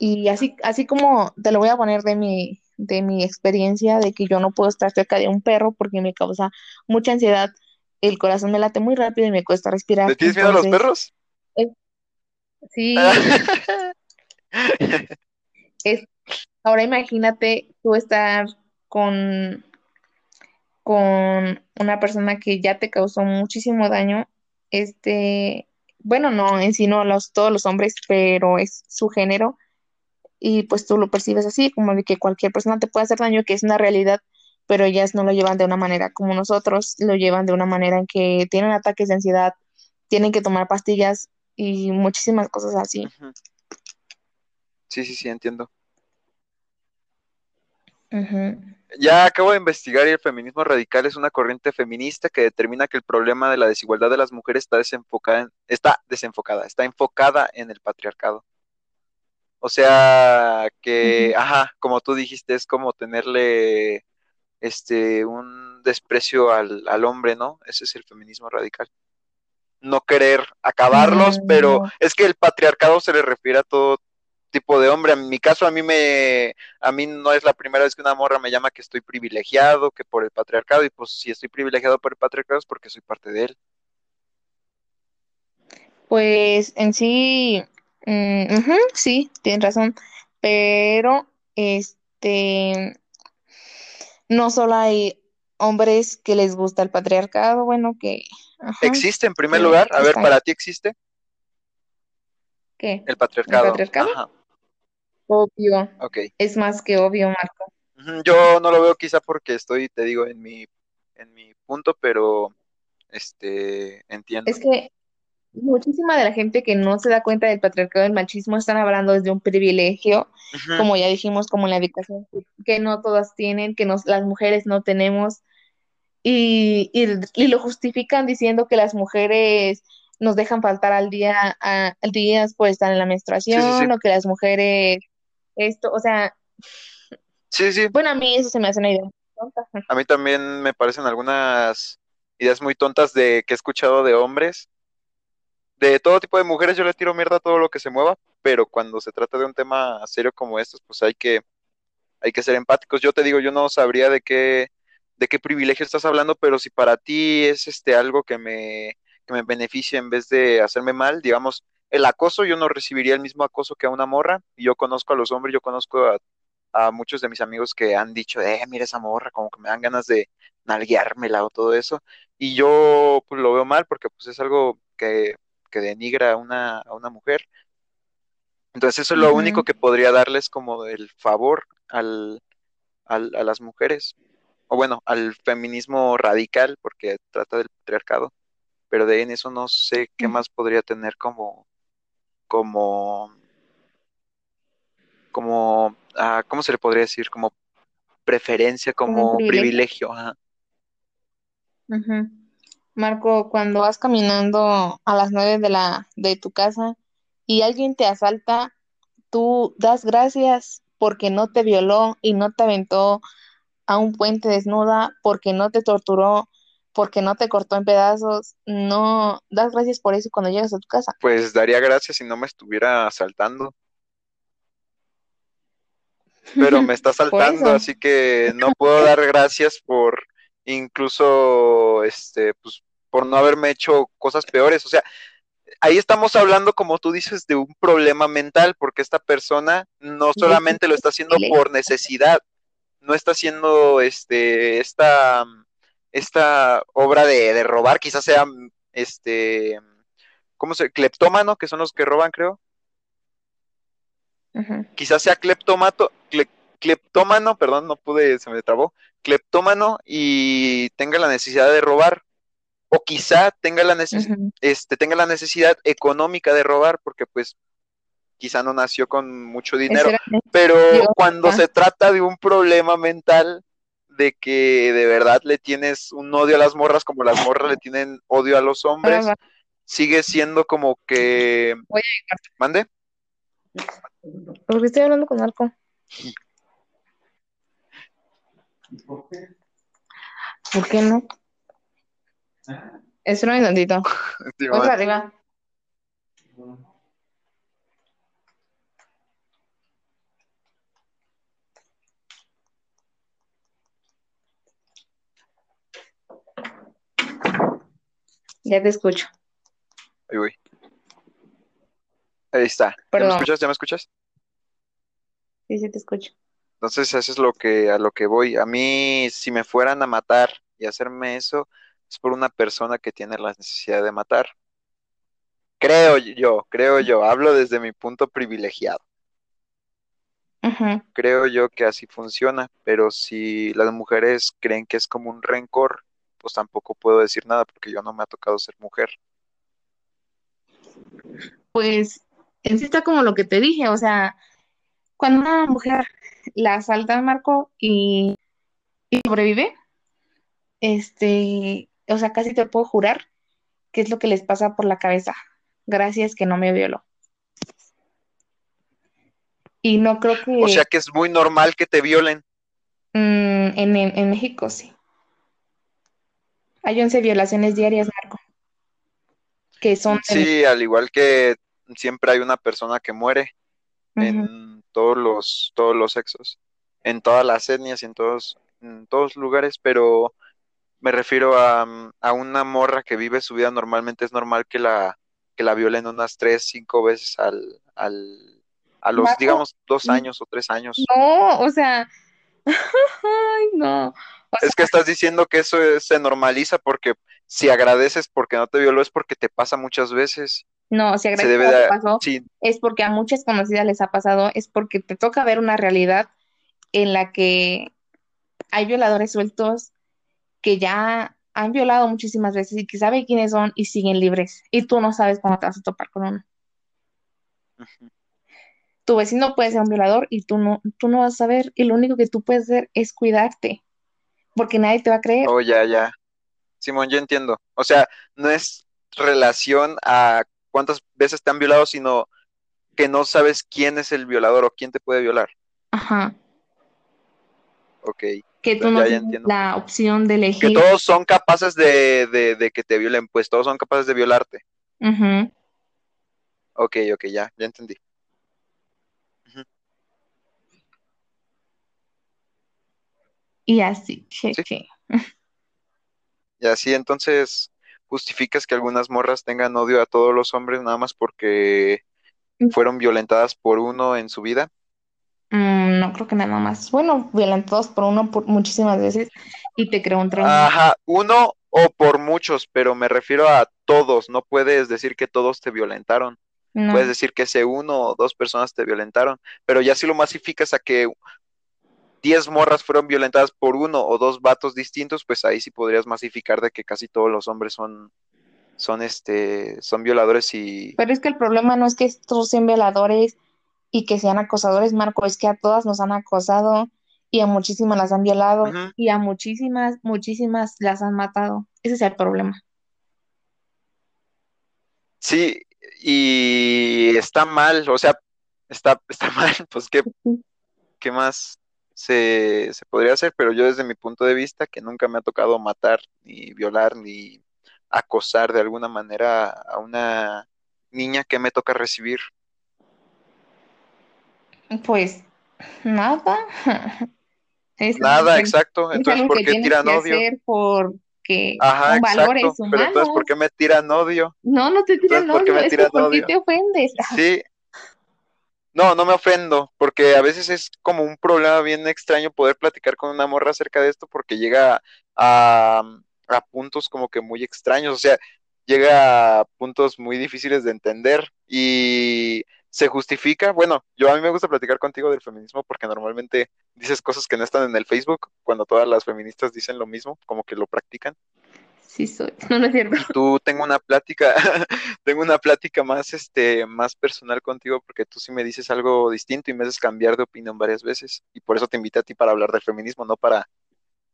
Y así, así como te lo voy a poner de mi, de mi experiencia de que yo no puedo estar cerca de un perro porque me causa mucha ansiedad, el corazón me late muy rápido y me cuesta respirar. ¿Le tienes miedo a los perros? sí. es, ahora imagínate tú estar con, con una persona que ya te causó muchísimo daño, este, bueno, no, en sí no los, todos los hombres, pero es su género, y pues tú lo percibes así, como de que cualquier persona te puede hacer daño, que es una realidad, pero ellas no lo llevan de una manera como nosotros, lo llevan de una manera en que tienen ataques de ansiedad, tienen que tomar pastillas y muchísimas cosas así. Sí, sí, sí, entiendo. Ya acabo de investigar y el feminismo radical es una corriente feminista que determina que el problema de la desigualdad de las mujeres está desenfocada, está desenfocada, está enfocada en el patriarcado. O sea, que, ajá, como tú dijiste, es como tenerle este un desprecio al, al hombre, ¿no? Ese es el feminismo radical. No querer acabarlos, pero es que el patriarcado se le refiere a todo tipo de hombre. En mi caso, a mí me, a mí no es la primera vez que una morra me llama que estoy privilegiado, que por el patriarcado, y pues si estoy privilegiado por el patriarcado es porque soy parte de él. Pues en sí, Mm, sí, tienes razón, pero este, no solo hay hombres que les gusta el patriarcado, bueno, que... ¿Existe en primer lugar? A ver, ¿para ti existe? ¿Qué? El patriarcado. ¿El patriarcado? Obvio. Es más que obvio, Marco. Yo no lo veo quizá porque estoy, te digo, en mi, en mi punto, pero este entiendo. Es que muchísima de la gente que no se da cuenta del patriarcado del machismo están hablando desde un privilegio, como ya dijimos, como la educación que no todas tienen, que nos, las mujeres no tenemos, y, y, lo justifican diciendo que las mujeres nos dejan faltar al día, a, al día por estar en la menstruación, o que las mujeres, esto, o sea... Sí, sí. Bueno, a mí eso se me hace una idea tonta. A mí también me parecen algunas ideas muy tontas de que he escuchado de hombres de todo tipo de mujeres yo le tiro mierda a todo lo que se mueva, pero cuando se trata de un tema serio como estos, pues hay que, hay que ser empáticos. Yo te digo, yo no sabría de qué, de qué privilegio estás hablando, pero si para ti es este algo que me, que me beneficia en vez de hacerme mal, digamos, el acoso, yo no recibiría el mismo acoso que a una morra, y yo conozco a los hombres, yo conozco a, a muchos de mis amigos que han dicho, eh, mira esa morra, como que me dan ganas de nalgueármela o todo eso, y yo pues lo veo mal porque pues es algo que que denigra a una, a una mujer. Entonces eso es lo único que podría darles como el favor al, a las mujeres, o bueno, al feminismo radical, porque trata del patriarcado, pero de ahí en eso no sé qué más podría tener como, como, como, ah, ¿cómo se le podría decir? Como preferencia, como, privilegio. Marco, cuando vas caminando a las nueve de la de tu casa y alguien te asalta, tú das gracias porque no te violó y no te aventó a un puente desnuda, porque no te torturó, porque no te cortó en pedazos. No das gracias por eso cuando llegas a tu casa. Pues daría gracias si no me estuviera asaltando. Pero me está asaltando, así que no puedo dar gracias por incluso este pues por no haberme hecho cosas peores. O sea, ahí estamos hablando, como tú dices, de un problema mental, porque esta persona no solamente lo está haciendo por necesidad, no está haciendo este, esta, esta obra de, robar, quizás sea este, ¿cómo se? Cleptómano, que son los que roban, creo. Quizás sea cleptomato, cleptómano, perdón, no pude, se me trabó, cleptómano y tenga la necesidad de robar. O quizá tenga la, este, tenga la necesidad económica de robar, porque pues quizá no nació con mucho dinero, pero cuando se trata de un problema mental, de que de verdad le tienes un odio a las morras como las morras le tienen odio a los hombres, sigue siendo como que... ¿Mande? Porque estoy hablando con Marco. ¿Por qué no? Es un tantito. Otra arriba. Ya te escucho. Ahí voy. Ahí está. ¿Ya me escuchas? ¿Ya me escuchas? Sí, sí te escucho. Entonces, eso es lo que, a lo que voy. A mí, si me fueran a matar y hacerme eso, es por una persona que tiene la necesidad de matar. Creo yo, creo yo, hablo desde mi punto privilegiado. Creo yo que así funciona, pero si las mujeres creen que es como un rencor, pues tampoco puedo decir nada porque yo no me ha tocado ser mujer. Pues en sí está como lo que te dije, o sea, cuando una mujer la asalta Marco y, y sobrevive, este, o sea, casi te puedo jurar que es lo que les pasa por la cabeza. Gracias que no me violó. Y no creo que O sea que es muy normal que te violen. mm, en, en- en México sí. Hay 11 violaciones diarias, Marco, que son Sí, al igual que siempre hay una persona que muere en todos los, todos los sexos, en todas las etnias y en todos, en todos lugares, pero me refiero a, a una morra que vive su vida normalmente, es normal que la, que la violen unas tres, cinco veces al, al, a los, Marco, digamos, dos años o tres años. No, o sea, ay, no. O sea, Es que estás diciendo que eso es- se normaliza porque si agradeces porque no te violó es porque te pasa muchas veces. no, si Se agradezco debe lo que de, pasó, sí, es porque a muchas conocidas les ha pasado, es porque te toca ver una realidad en la que hay violadores sueltos que ya han violado muchísimas veces y que saben quiénes son y siguen libres. Y tú no sabes cuándo te vas a topar con uno. Tu vecino puede ser un violador y tú no, tú no vas a saber. Y lo único que tú puedes hacer es cuidarte, porque nadie te va a creer. Oh, ya, ya. Simón, yo entiendo. O sea, no es relación a cuántas veces te han violado, sino que no sabes quién es el violador o quién te puede violar. Ajá. Ok, Que tú ya, no ya tienes entiendo. la opción de Que elegir. todos son capaces de, de, de que te violen, pues todos son capaces de violarte. Ujú. Ok, ok, ya, ya entendí. Y así, Sí, jeje. y así entonces justificas que algunas morras tengan odio a todos los hombres nada más porque fueron violentadas por uno en su vida. Mm, no creo que nada más. Bueno, violentados por uno por muchísimas veces y te creó un trauma. Ajá, uno o por muchos, pero me refiero a todos. No puedes decir que todos te violentaron. No. Puedes decir que ese uno o dos personas te violentaron, pero ya si lo masificas a que 10 morras fueron violentadas por uno o dos vatos distintos, pues ahí sí podrías masificar de que casi todos los hombres son, son este, son violadores y Pero es que el problema no es que estos sean violadores y que sean acosadores, Marco, es que a todas nos han acosado y a muchísimas las han violado y a muchísimas, muchísimas las han matado. Ese es el problema. sí, y está mal, o sea, está, está mal, pues qué, qué más se, se podría hacer, pero yo desde mi punto de vista, que nunca me ha tocado matar, ni violar, ni acosar de alguna manera a una niña que me toca recibir. Pues nada. Es Nada, exacto. es Entonces, ¿por qué tiran odio? porque Ajá, son valores exacto. Pero entonces, ¿por qué me tiran odio? No, no te Entonces, tiran ¿por qué odio, me es ¿por qué odio? te ofendes? Sí, no, no me ofendo, porque a veces es como un problema bien extraño poder platicar con una morra acerca de esto, porque llega a, a puntos como que muy extraños, o sea, llega a puntos muy difíciles de entender y se justifica. Bueno, yo a mí me gusta platicar contigo del feminismo porque normalmente dices cosas que no están en el Facebook, cuando todas las feministas dicen lo mismo, como que lo practican. Sí soy, no, no es cierto. Tú tengo una plática, tengo una plática más, este, más personal contigo porque tú sí me dices algo distinto y me haces cambiar de opinión varias veces. Y por eso te invité a ti para hablar del feminismo, no para,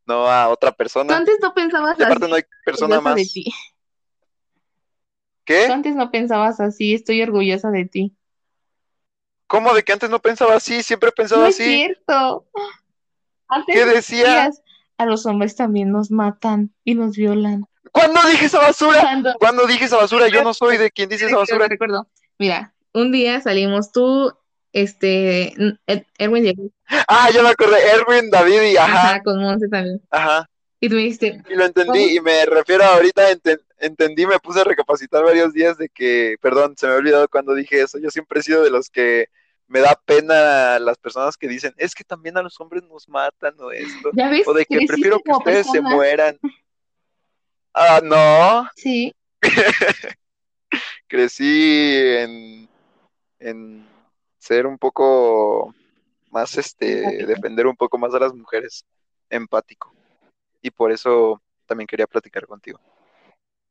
no a otra persona. antes no pensabas así, no hay persona de más. ti. Tú ¿Qué? antes no pensabas así, estoy orgullosa de ti. ¿Cómo de que antes no pensaba así? Siempre he No pensado es así. cierto. Antes ¿Qué decía? decías, a los hombres también nos matan y nos violan. ¿Cuándo dije esa basura? Cuando ¿Cuándo dije esa basura? Yo no soy de quien dice esa basura. recuerdo. Mira, un día salimos tú, este, Ed- Erwin Diego, Ah, ya me acordé. Erwin, David y ajá, ajá, con Monse también. ajá. Y tú me dijiste, Y lo entendí y me refiero ahorita entendí, me puse a recapacitar varios días de que, perdón, se me ha olvidado cuando dije eso, yo siempre he sido de los que me da pena las personas que dicen, es que también a los hombres nos matan o esto, o de que prefiero que ustedes se mueran. Ah, no. Sí. Crecí en, en ser un poco más, este, defender un poco más a las mujeres, empático. Y por eso también quería platicar contigo.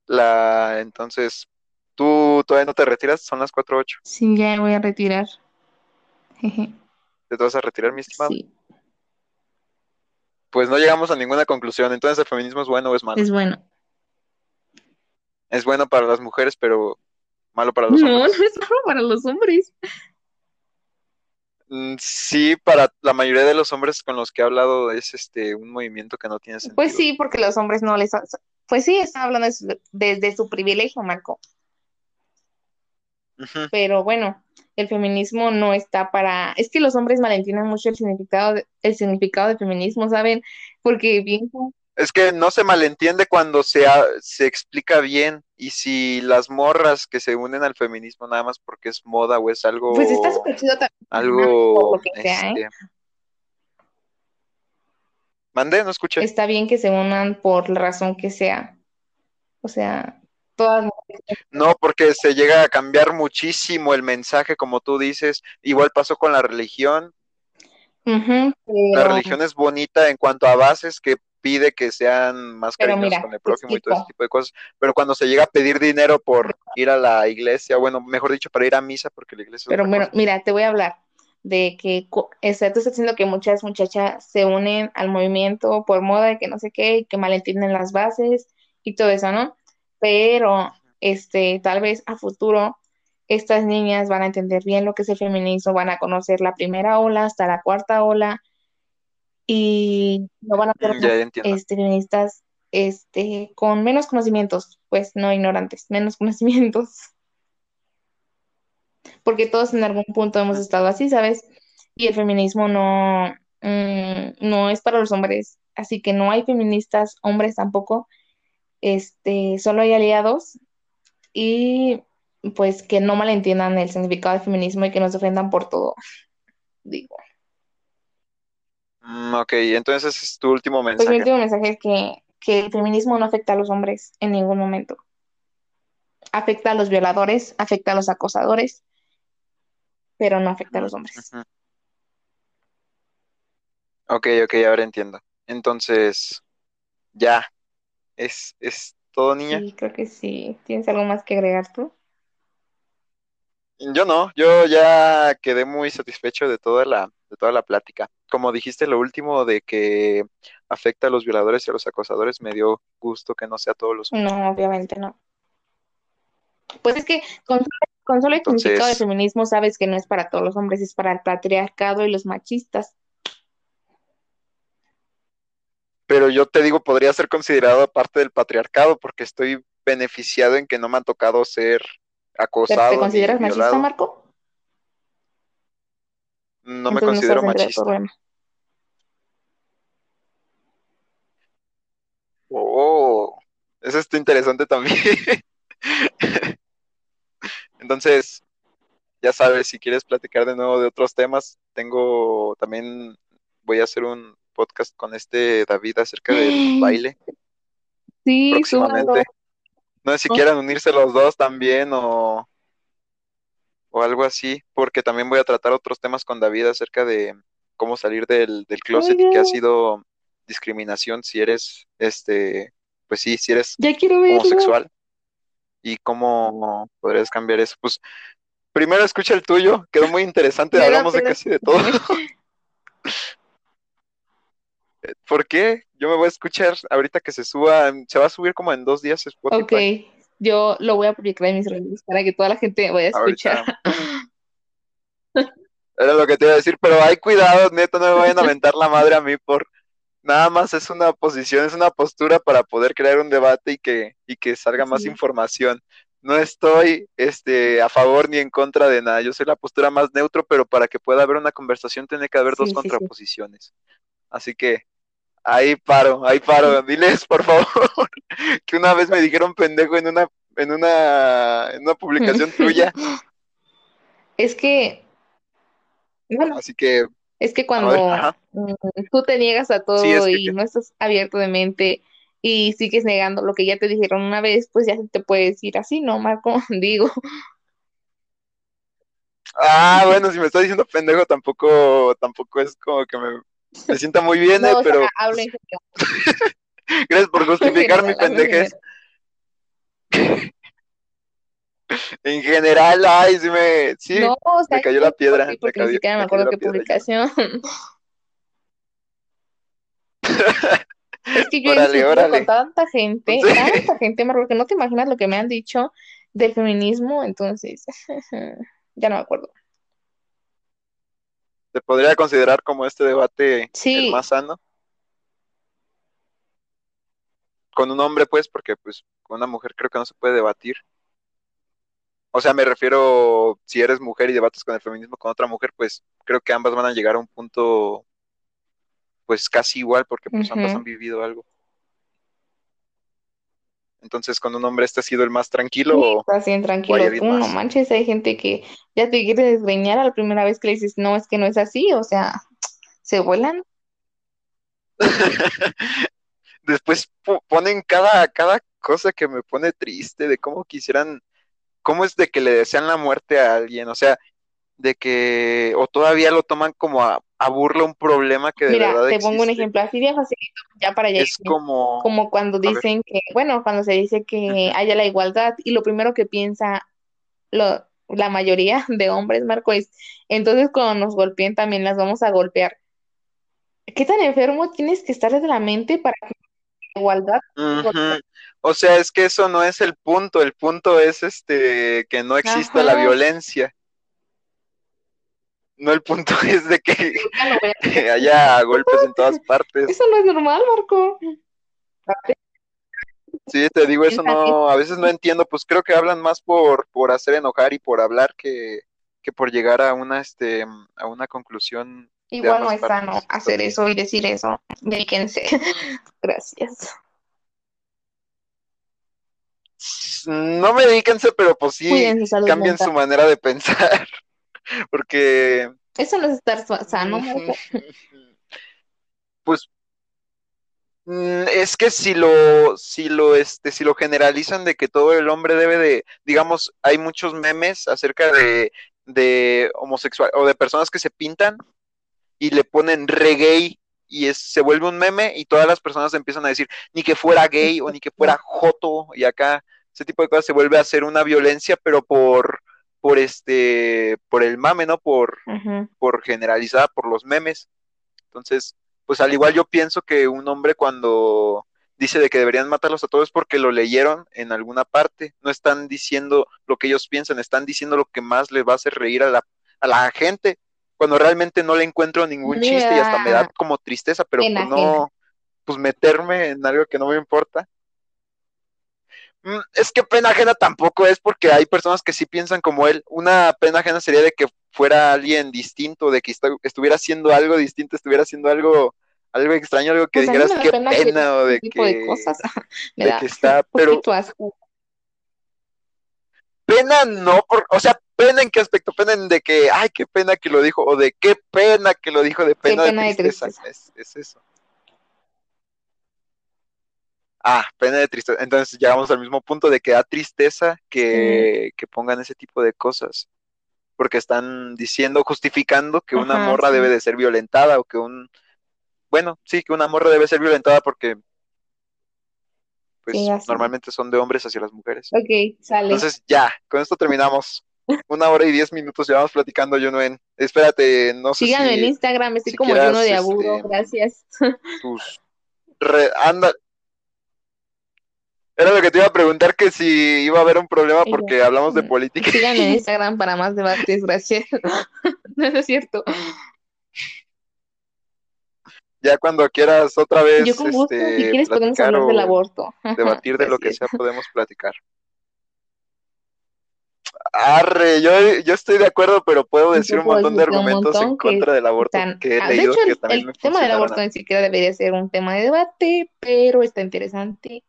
La, entonces, ¿tú todavía no te retiras? Son las 4.8. Sí, ya voy a retirar. ¿Te vas a retirar, mi estimado? Sí. Pues no llegamos a ninguna conclusión. Entonces, ¿el feminismo es bueno o es malo? Es bueno. Es bueno para las mujeres, pero malo para los hombres. No, no es malo para los hombres. Mm, sí, para la mayoría de los hombres con los que he hablado es este un movimiento que no tiene sentido. Pues sí, porque los hombres no les... Pues sí, están hablando desde su privilegio, Marco. Pero bueno, el feminismo no está para... Es que los hombres malentiendan mucho el significado, de, el significado del feminismo, ¿saben? Porque bien... Es que no se malentiende cuando se, se explica bien y si las morras que se unen al feminismo nada más porque es moda o es algo... Pues está súper chido también. Algo... ¿eh? Este, Mandé, no escuché. Está bien que se unan por la razón que sea. O sea, todas. No, porque se llega a cambiar muchísimo el mensaje, como tú dices. Igual pasó con la religión. La religión es bonita en cuanto a bases que pide que sean más cariñosos con el prójimo y todo ese tipo de cosas, pero cuando se llega a pedir dinero por ir a la iglesia, bueno, mejor dicho, para ir a misa, porque la iglesia... Pero bueno, mira, te voy a hablar de que, tú estás diciendo que muchas muchachas se unen al movimiento por moda y que no sé qué, y que malentienden las bases y todo eso, ¿no? Pero, este, tal vez a futuro estas niñas van a entender bien lo que es el feminismo, van a conocer la primera ola hasta la cuarta ola, y no van a ser mm, este, feministas este, con menos conocimientos, pues no ignorantes, menos conocimientos. Porque todos en algún punto hemos estado así, ¿sabes? Y el feminismo no, mm, no es para los hombres, así que no hay feministas, hombres tampoco, este, solo hay aliados y pues que no malentiendan el significado del feminismo y que nos ofendan por todo, digo. Mm, ok, entonces es tu último mensaje. Pues mi último mensaje es que, el feminismo no afecta a los hombres en ningún momento. Afecta a los violadores, afecta a los acosadores, pero no afecta a los hombres. Ok, ok, ahora entiendo. Entonces, ya, ¿es, es todo, niña? Sí, creo que sí. ¿Tienes algo más que agregar tú? Yo no, yo ya quedé muy satisfecho de toda la, de toda la plática. Como dijiste lo último de que afecta a los violadores y a los acosadores, me dio gusto que no sea todos los No, obviamente no. Pues es que con, solo el significado de feminismo sabes que no es para todos los hombres, es para el patriarcado y los machistas. Pero yo te digo, podría ser considerado parte del patriarcado porque estoy beneficiado en que no me han tocado ser acosado. ¿Te consideras machista, Marco? No me considero machista. Oh, eso está interesante también. Entonces, ya sabes, si quieres platicar de nuevo de otros temas, tengo también, voy a hacer un podcast con este David acerca del baile. Sí, próximamente. No sé si quieran unirse los dos también o o algo así, porque también voy a tratar otros temas con David acerca de cómo salir del, del closet y que ha sido discriminación si eres, este, pues sí, si eres homosexual y cómo podrías cambiar eso. Pues primero escucha el tuyo, quedó muy interesante, hablamos de casi de todo. ¿Por qué? Yo me voy a escuchar ahorita que se suba, se va a subir como en dos días Spotify. Ok, yo lo voy a publicar en mis redes para que toda la gente vaya a escuchar. Era lo que te iba a decir, pero hay cuidado, neto, no me vayan a mentar la madre a mí por nada más es una posición, es una postura para poder crear un debate y que, y que salga más información. No estoy este, a favor ni en contra de nada. Yo soy la postura más neutro, pero para que pueda haber una conversación tiene que haber dos contraposiciones. Así que Ahí paro, ahí paro. Diles, por favor, que una vez me dijeron pendejo en una, en una, en una publicación tuya. Es que, bueno, Así que, es que ver, cuando mm, tú te niegas a Sí, todo es que, y no estás abierto de mente y sigues negando lo que ya te dijeron una vez, pues ya te puede decir así, ¿no, Marco? Digo, ah, bueno, si me estás diciendo pendejo, tampoco, tampoco es como que me, me sienta muy bien, no, eh, o sea, pero hablo pues, en gracias por justificar mi general, pendejez. general. En general, ay, sí me, sí, No, o me sea, cayó yo la piedra, me porque ni cayó, siquiera me me cayó acuerdo qué publicación. Es que yo he Órale, con órale. tanta gente, Entonces, tanta gente, Marco, que no te imaginas lo que me han dicho del feminismo, entonces, ya no me acuerdo. Se podría considerar como este debate el más sano con un hombre, pues, porque pues con una mujer creo que no se puede debatir. O sea, me refiero, si eres mujer y debates con el feminismo con otra mujer, pues creo que ambas van a llegar a un punto, pues casi igual, porque pues ambas han vivido algo. Entonces, con un hombre, ¿este ha sido el más tranquilo Sí, o, estás bien tranquilo tú, no manches, hay gente que ya te quiere desgreñar a la primera vez que le dices, no, es que no es así, o sea, se vuelan. Después po- ponen cada, cada cosa que me pone triste de cómo quisieran, cómo es de que le desean la muerte a alguien, o sea, de que, o todavía lo toman como a, a burla un problema que de Mira, verdad te pongo un ejemplo así bien facilito, ya para allá Es como, Como cuando dicen que, bueno, cuando se dice que haya la igualdad y lo primero que piensa lo, la mayoría de hombres, Marco, es, entonces cuando nos golpeen también las vamos a golpear. ¿Qué tan enfermo tienes que estar de la mente para que la igualdad. O sea, es que eso no es el punto, el punto es este que no exista la violencia, no el punto es de que haya golpes en todas partes. Eso no es normal, Marco. Sí, te digo, eso no, a veces no entiendo, pues creo que hablan más por, por hacer enojar y por hablar que, que por llegar a una, este, a una conclusión Igual no es sano hacer eso y decir eso. Dedíquense. Gracias. no medíquense, pero pues sí salud cambien mental. su manera de pensar, porque, Eso no es estar sa- sano, pues, mm, es que si lo, si lo, este, si lo generalizan de que todo el hombre debe de, digamos, hay muchos memes acerca de, de homosexual o de personas que se pintan y le ponen re gay y es, se vuelve un meme y todas las personas empiezan a decir ni que fuera gay o ni que fuera joto y acá ese tipo de cosas se vuelve a hacer una violencia pero por por este por el mame no por por generalizada por los memes. Entonces pues al igual yo pienso que un hombre cuando dice de que deberían matarlos a todos es porque lo leyeron en alguna parte. No están diciendo lo que ellos piensan están diciendo lo que más les va a hacer reír a la a la gente. Cuando realmente no le encuentro ningún chiste y hasta me da como tristeza, pero ajena. no, pues meterme en algo que no me importa. Mm, Es que pena ajena tampoco es porque hay personas que sí piensan como él. Una pena ajena sería de que fuera alguien distinto, de que estu- estuviera haciendo algo distinto, estuviera haciendo algo, algo extraño, algo que Pues dijeras qué pena que pena o de tipo de que, cosas me de da que está, un pero asco. pena no, por, o sea, pena en qué aspecto, pena en de que, ay, qué pena que lo dijo, o de qué pena que lo dijo, de pena de pena de tristeza, tristeza. es, es eso. Ah, pena de tristeza. Entonces llegamos al mismo punto de que da tristeza que, que pongan ese tipo de cosas, porque están diciendo, justificando que una morra debe de ser violentada o que un, bueno, sí, que una morra debe ser violentada porque pues normalmente son de hombres hacia las mujeres. Ok, sale. Entonces ya, con esto terminamos. Una hora y diez minutos llevamos platicando, Junuen. Espérate, no sé Síganme en si, Instagram, estoy si como Juno de este, Gracias. tus... Re, anda, era lo que te iba a preguntar que si iba a haber un problema yo, porque hablamos de política. síganme en Instagram para más debates. Gracias. No es cierto. ya cuando quieras otra Yo vez con gusto, si este, quieres podemos hablar del aborto. debatir de lo que sea, podemos platicar. Arre, yo, yo estoy de acuerdo, pero puedo decir un montón de argumentos en montón contra del aborto están- que he Ah, de leído hecho, que el, también el me tema del aborto ni siquiera debería ser un tema de debate, pero está interesante.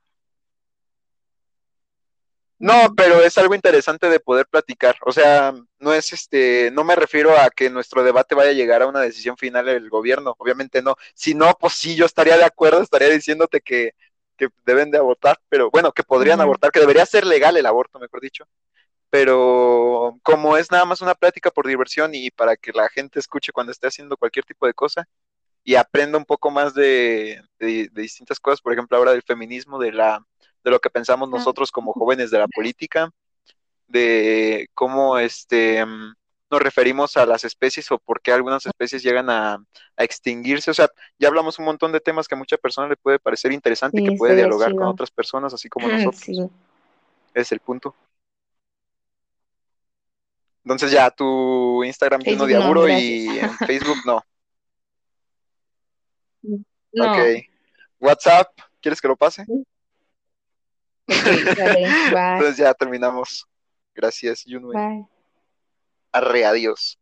No, pero es algo interesante de poder platicar. O sea, no es este, no me refiero a que nuestro debate vaya a llegar a una decisión final del gobierno. Obviamente no. Si no, pues sí, yo estaría de acuerdo, estaría diciéndote que, que deben de abortar, pero bueno, que podrían abortar, que debería ser legal el aborto, mejor dicho. Pero como es nada más una plática por diversión y para que la gente escuche cuando esté haciendo cualquier tipo de cosa y aprenda un poco más de, de- de distintas cosas, por ejemplo, ahora del feminismo, de la de lo que pensamos nosotros como jóvenes de la política, de cómo este nos referimos a las especies o por qué algunas especies llegan a, a extinguirse. O sea, ya hablamos un montón de temas que a muchas personas le puede parecer interesante y Sí, que puede dialogar con otras personas, así como Mm, nosotros. Sí. Es el punto. Entonces ya tu Instagram lleno de aburo y en Facebook no. No. Ok. WhatsApp, ¿quieres que lo pase? Ok, dale, bye. Entonces ya terminamos. Gracias, Junue. Bye. Arre, adiós.